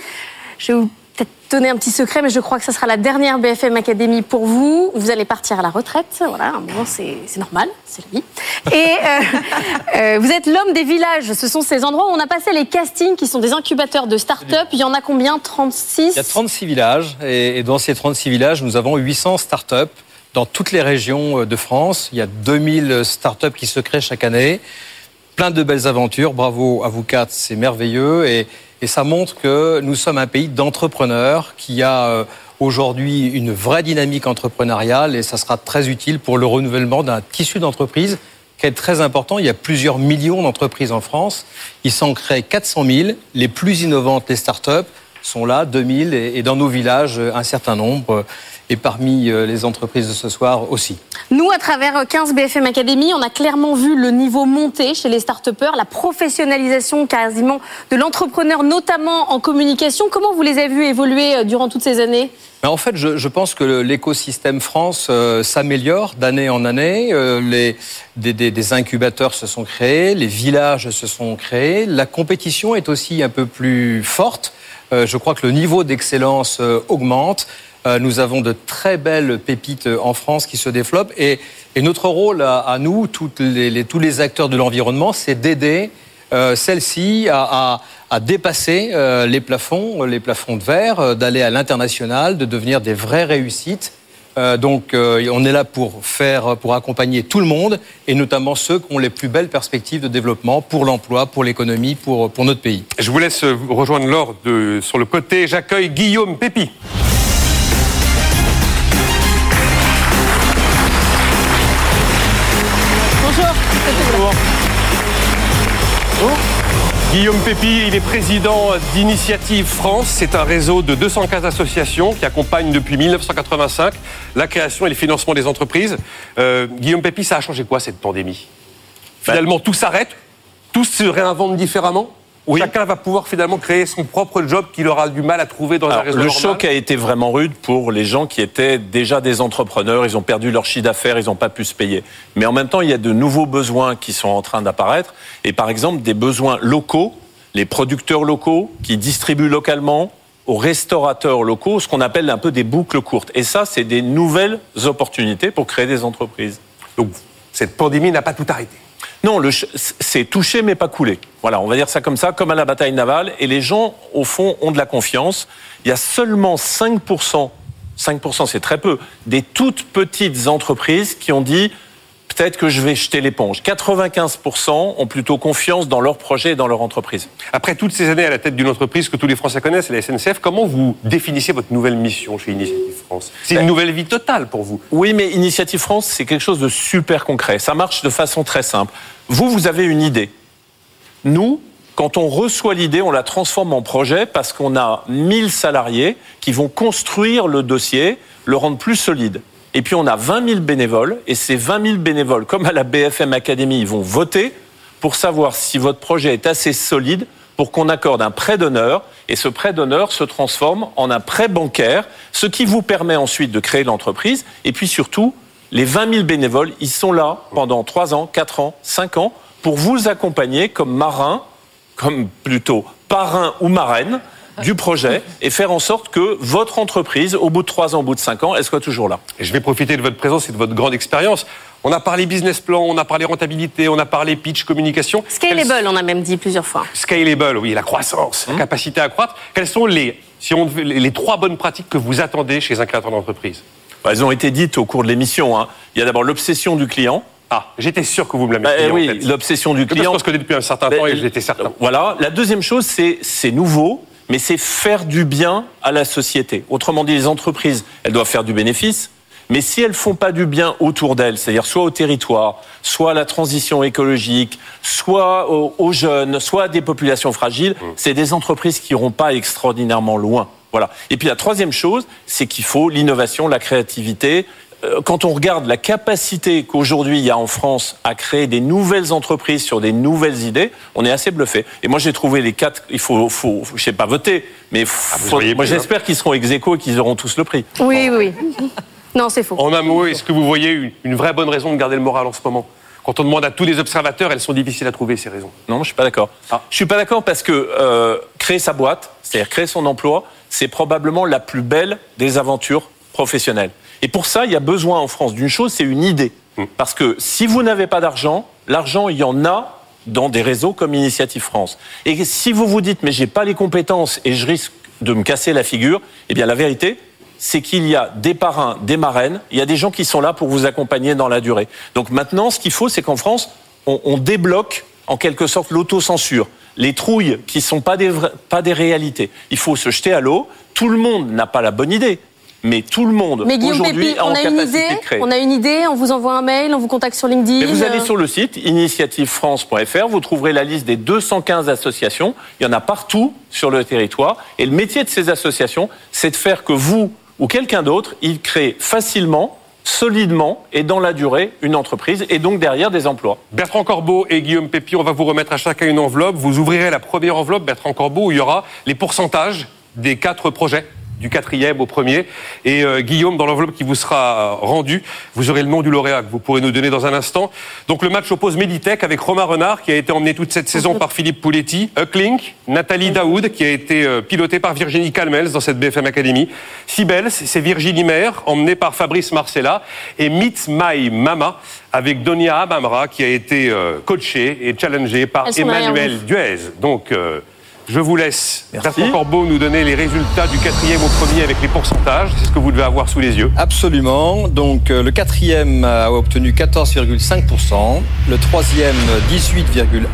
Je vais vous peut-être donner un petit secret, mais je crois que ce sera la dernière BFM Academy pour vous. Vous allez partir à la retraite. Voilà, un moment, c'est normal, c'est la vie. Et euh, euh, vous êtes l'homme des villages. Ce sont ces endroits où on a passé les castings, qui sont des incubateurs de start-up. Il y en a combien? 36 Il y a 36 villages et, dans ces 36 villages, nous avons 800 startups dans toutes les régions euh, de France. Il y a 2000 startups qui se créent chaque année. Plein de belles aventures. Bravo à vous quatre, c'est merveilleux. Et, et ça montre que nous sommes un pays d'entrepreneurs qui a euh, aujourd'hui une vraie dynamique entrepreneuriale et ça sera très utile pour le renouvellement d'un tissu d'entreprise qui est très important. Il y a plusieurs millions d'entreprises en France. Il s'en crée 400 000. Les plus innovantes, les startups, sont là, 2000, et, et dans nos villages, un certain nombre. Et parmi euh, les entreprises de ce soir aussi. Nous, à travers 15 BFM Academy, on a clairement vu le niveau monter chez les start la professionnalisation quasiment de l'entrepreneur, notamment en communication. Comment vous les avez vus évoluer euh, durant toutes ces années? Mais en fait, je, je pense que l'écosystème France euh, s'améliore d'année en année. Euh, les, des, des- des incubateurs se sont créés, les villages se sont créés. La compétition est aussi un peu plus forte. Euh, je crois que le niveau d'excellence euh, augmente. Euh, nous avons de très belles pépites euh, en France qui se développent. Et, notre rôle à, nous, tous les acteurs de l'environnement, c'est d'aider euh, celle-ci à, dépasser les plafonds, les plafonds de verre, d'aller à l'international, de devenir des vraies réussites. Donc, on est là pour faire, pour accompagner tout le monde, et notamment ceux qui ont les plus belles perspectives de développement pour l'emploi, pour l'économie, pour, notre pays. Je vous laisse rejoindre Laure sur le côté. J'accueille Guillaume Pépi. Guillaume Pépi, il est président d'Initiative France. C'est un réseau de 215 associations qui accompagnent depuis 1985 la création et le financement des entreprises. Euh, Guillaume Pépi, ça a changé quoi cette pandémie? Finalement, tout s'arrête, tout se réinvente différemment? Chacun va pouvoir finalement créer son propre job qu'il aura du mal à trouver dans un Alors, réseau le normal. choc a été vraiment rude pour les gens qui étaient déjà des entrepreneurs. Ils ont perdu leur chiffre d'affaires, ils n'ont pas pu se payer. Mais en même temps, il y a de nouveaux besoins qui sont en train d'apparaître. Et par exemple, des besoins locaux, les producteurs locaux qui distribuent localement aux restaurateurs locaux, ce qu'on appelle un peu des boucles courtes. Et ça, c'est des nouvelles opportunités pour créer des entreprises. Donc, cette pandémie n'a pas tout arrêté. Non, c'est touché mais pas coulé. Voilà, on va dire ça comme ça, comme à la bataille navale. Et les gens, au fond, ont de la confiance. Il y a seulement 5%, 5% c'est très peu, des toutes petites entreprises qui ont dit peut-être que je vais jeter l'éponge. 95% ont plutôt confiance dans leur projet et dans leur entreprise. Après toutes ces années à la tête d'une entreprise que tous les Français connaissent, la SNCF, comment vous définissez votre nouvelle mission chez Initiative France? C'est une nouvelle vie totale pour vous. Oui, mais Initiative France, c'est quelque chose de super concret. Ça marche de façon très simple. Vous, vous avez une idée. Nous, quand on reçoit l'idée, on la transforme en projet parce qu'on a 1000 salariés qui vont construire le dossier, le rendre plus solide. Et puis on a 20 000 bénévoles, et ces 20 000 bénévoles, comme à la BFM Academy, ils vont voter pour savoir si votre projet est assez solide pour qu'on accorde un prêt d'honneur, et ce prêt d'honneur se transforme en un prêt bancaire, ce qui vous permet ensuite de créer l'entreprise, et puis surtout, les 20 000 bénévoles, ils sont là pendant 3 ans, 4 ans, 5 ans, pour vous accompagner comme marin, comme plutôt parrain ou marraine du projet, et faire en sorte que votre entreprise, au bout de 3 ans, au bout de 5 ans, elle soit toujours là. Et je vais profiter de votre présence et de votre grande expérience. On a parlé business plan, on a parlé rentabilité, on a parlé pitch, communication. Scalable, on a même dit plusieurs fois. Scalable, oui, la croissance, la capacité à croître. Quelles sont les, si on les les trois bonnes pratiques que vous attendez chez un créateur d'entreprise? Bah, Elles ont été dites au cours de l'émission. hein. Il y a d'abord l'obsession du client. Ah, j'étais sûr que vous me la Bah, mettiez en oui, l'obsession du Parce client. qu'on se connaît depuis un certain temps et j'étais certain. Voilà. La deuxième chose, c'est c'est nouveau, mais c'est faire du bien à la société. Autrement dit, les entreprises, elles doivent faire du bénéfice. Mais si elles font pas du bien autour d'elles, c'est-à-dire soit au territoire, soit à la transition écologique, soit aux, jeunes, soit à des populations fragiles, c'est des entreprises qui iront pas extraordinairement loin. Voilà. Et puis la troisième chose, c'est qu'il faut l'innovation, la créativité. Euh, Quand on regarde la capacité qu'aujourd'hui il y a en France à créer des nouvelles entreprises sur des nouvelles idées, on est assez bluffé. Et moi j'ai trouvé les quatre. Il faut, faut, je sais pas voter, mais faut- voyez moi hein. j'espère qu'ils seront ex aequo et qu'ils auront tous le prix. Oui, oui, oui. Non, c'est faux. En un mot, est-ce que vous voyez une, une vraie bonne raison de garder le moral en ce moment? Quand on demande à tous les observateurs, elles sont difficiles à trouver, ces raisons. Non, je suis pas d'accord. Je suis pas d'accord parce que euh, créer sa boîte, c'est-à-dire créer son emploi, c'est probablement la plus belle des aventures professionnelles. Et pour ça, il y a besoin en France d'une chose, c'est une idée. Parce que si vous n'avez pas d'argent, l'argent, il y en a dans des réseaux comme Initiative France. Et si vous vous dites, mais j'ai pas les compétences et je risque de me casser la figure, eh bien la vérité, c'est qu'il y a des parrains, des marraines, il y a des gens qui sont là pour vous accompagner dans la durée. Donc maintenant, ce qu'il faut, c'est qu'en France, on, on débloque en quelque sorte l'autocensure, les trouilles qui sont pas des, pas des réalités. Il faut se jeter à l'eau. Tout le monde n'a pas la bonne idée, mais tout le monde Mais Guillaume aujourd'hui on a une idée, de créer. on a une idée, on vous envoie un mail, on vous contacte sur LinkedIn. Mais vous allez euh, sur le site initiativefrance.fr, vous trouverez la liste des 215 associations. Il y en a partout sur le territoire. Et le métier de ces associations, c'est de faire que vous ou quelqu'un d'autre, il crée facilement, solidement et dans la durée une entreprise et donc derrière des emplois. Bertrand Corbeau et Guillaume Pépi, on va vous remettre à chacun une enveloppe. Vous ouvrirez la première enveloppe, Bertrand Corbeau, où il y aura les pourcentages des quatre projets du quatrième au premier. Et euh, Guillaume, dans l'enveloppe qui vous sera rendue, vous aurez le nom du lauréat que vous pourrez nous donner dans un instant. Donc le match oppose Meditech avec Romain Renard qui a été emmené toute cette saison par Philippe Pouletti, Hucklink, Nathalie Daoud qui a été euh, pilotée par Virginie Calmels dans cette BFM Academy, Sibels, c'est Virginie Maire emmenée par Fabrice Marcella et Meet My Mama avec Donia Amamra qui a été euh, coachée et challengée par Emmanuel. Duez. Donc euh, je vous laisse Bertrand Corbeau nous donner les résultats du quatrième au premier avec les pourcentages. C'est ce que vous devez avoir sous les yeux. Absolument. Donc euh, le quatrième a obtenu 14,5%, le troisième 18,1%,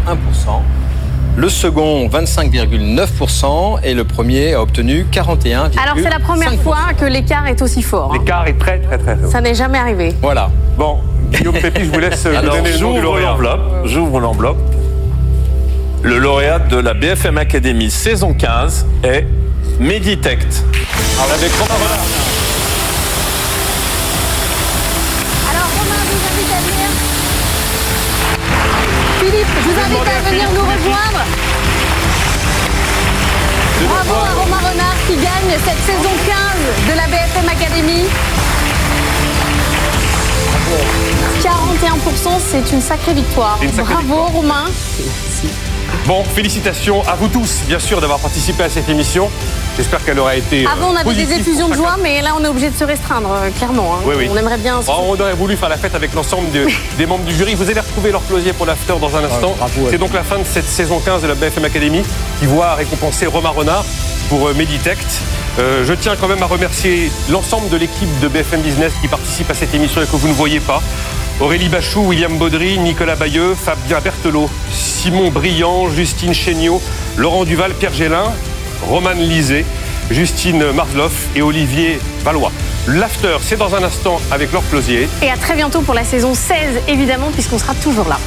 le second 25,9% et le premier a obtenu 41,5%. Alors c'est la première fois que l'écart est aussi fort. hein. L'écart est très très très fort. Ça n'est jamais arrivé. Voilà. Bon, Guillaume Pépi, je vous laisse Alors, donner le nom j'ouvre l'enveloppe. Le lauréat de la BFM Academy saison 15 est Meditect. Avec Romain Renard. Alors Romain, je vous invite à venir. Philippe, je vous invite à venir nous rejoindre. Bravo à Romain Renard qui gagne cette saison 15 de la BFM Academy. 41%, c'est une sacrée victoire. C'est une sacrée Bravo Romain. Bon, félicitations à vous tous, bien sûr, d'avoir participé à cette émission. J'espère qu'elle aura été. euh, Avant, on avait des effusions de joie, mais là, on est obligé de se restreindre, euh, clairement. hein. Oui, oui. On aimerait bien. Oh, on aurait voulu faire la fête avec l'ensemble de- des membres du jury. Vous allez retrouver leur closier pour l'after dans un instant. C'est donc la fin de cette saison 15 de la BFM Academy qui voit récompenser Romain Renard pour euh, Meditect. Euh, je tiens quand même à remercier l'ensemble de l'équipe de BFM Business qui participe à cette émission et que vous ne voyez pas. Aurélie Bachou, William Baudry, Nicolas Bayeux, Fabien Berthelot, Simon Briand, Justine Chéniaud, Laurent Duval, Pierre Gélin, Romane Lisée, Justine Marzloff et Olivier Valois. L'after, c'est dans un instant avec leur closier. Et à très bientôt pour la saison 16, évidemment, puisqu'on sera toujours là.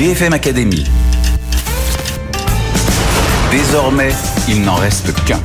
BFM Academy. Désormais, il n'en reste qu'un.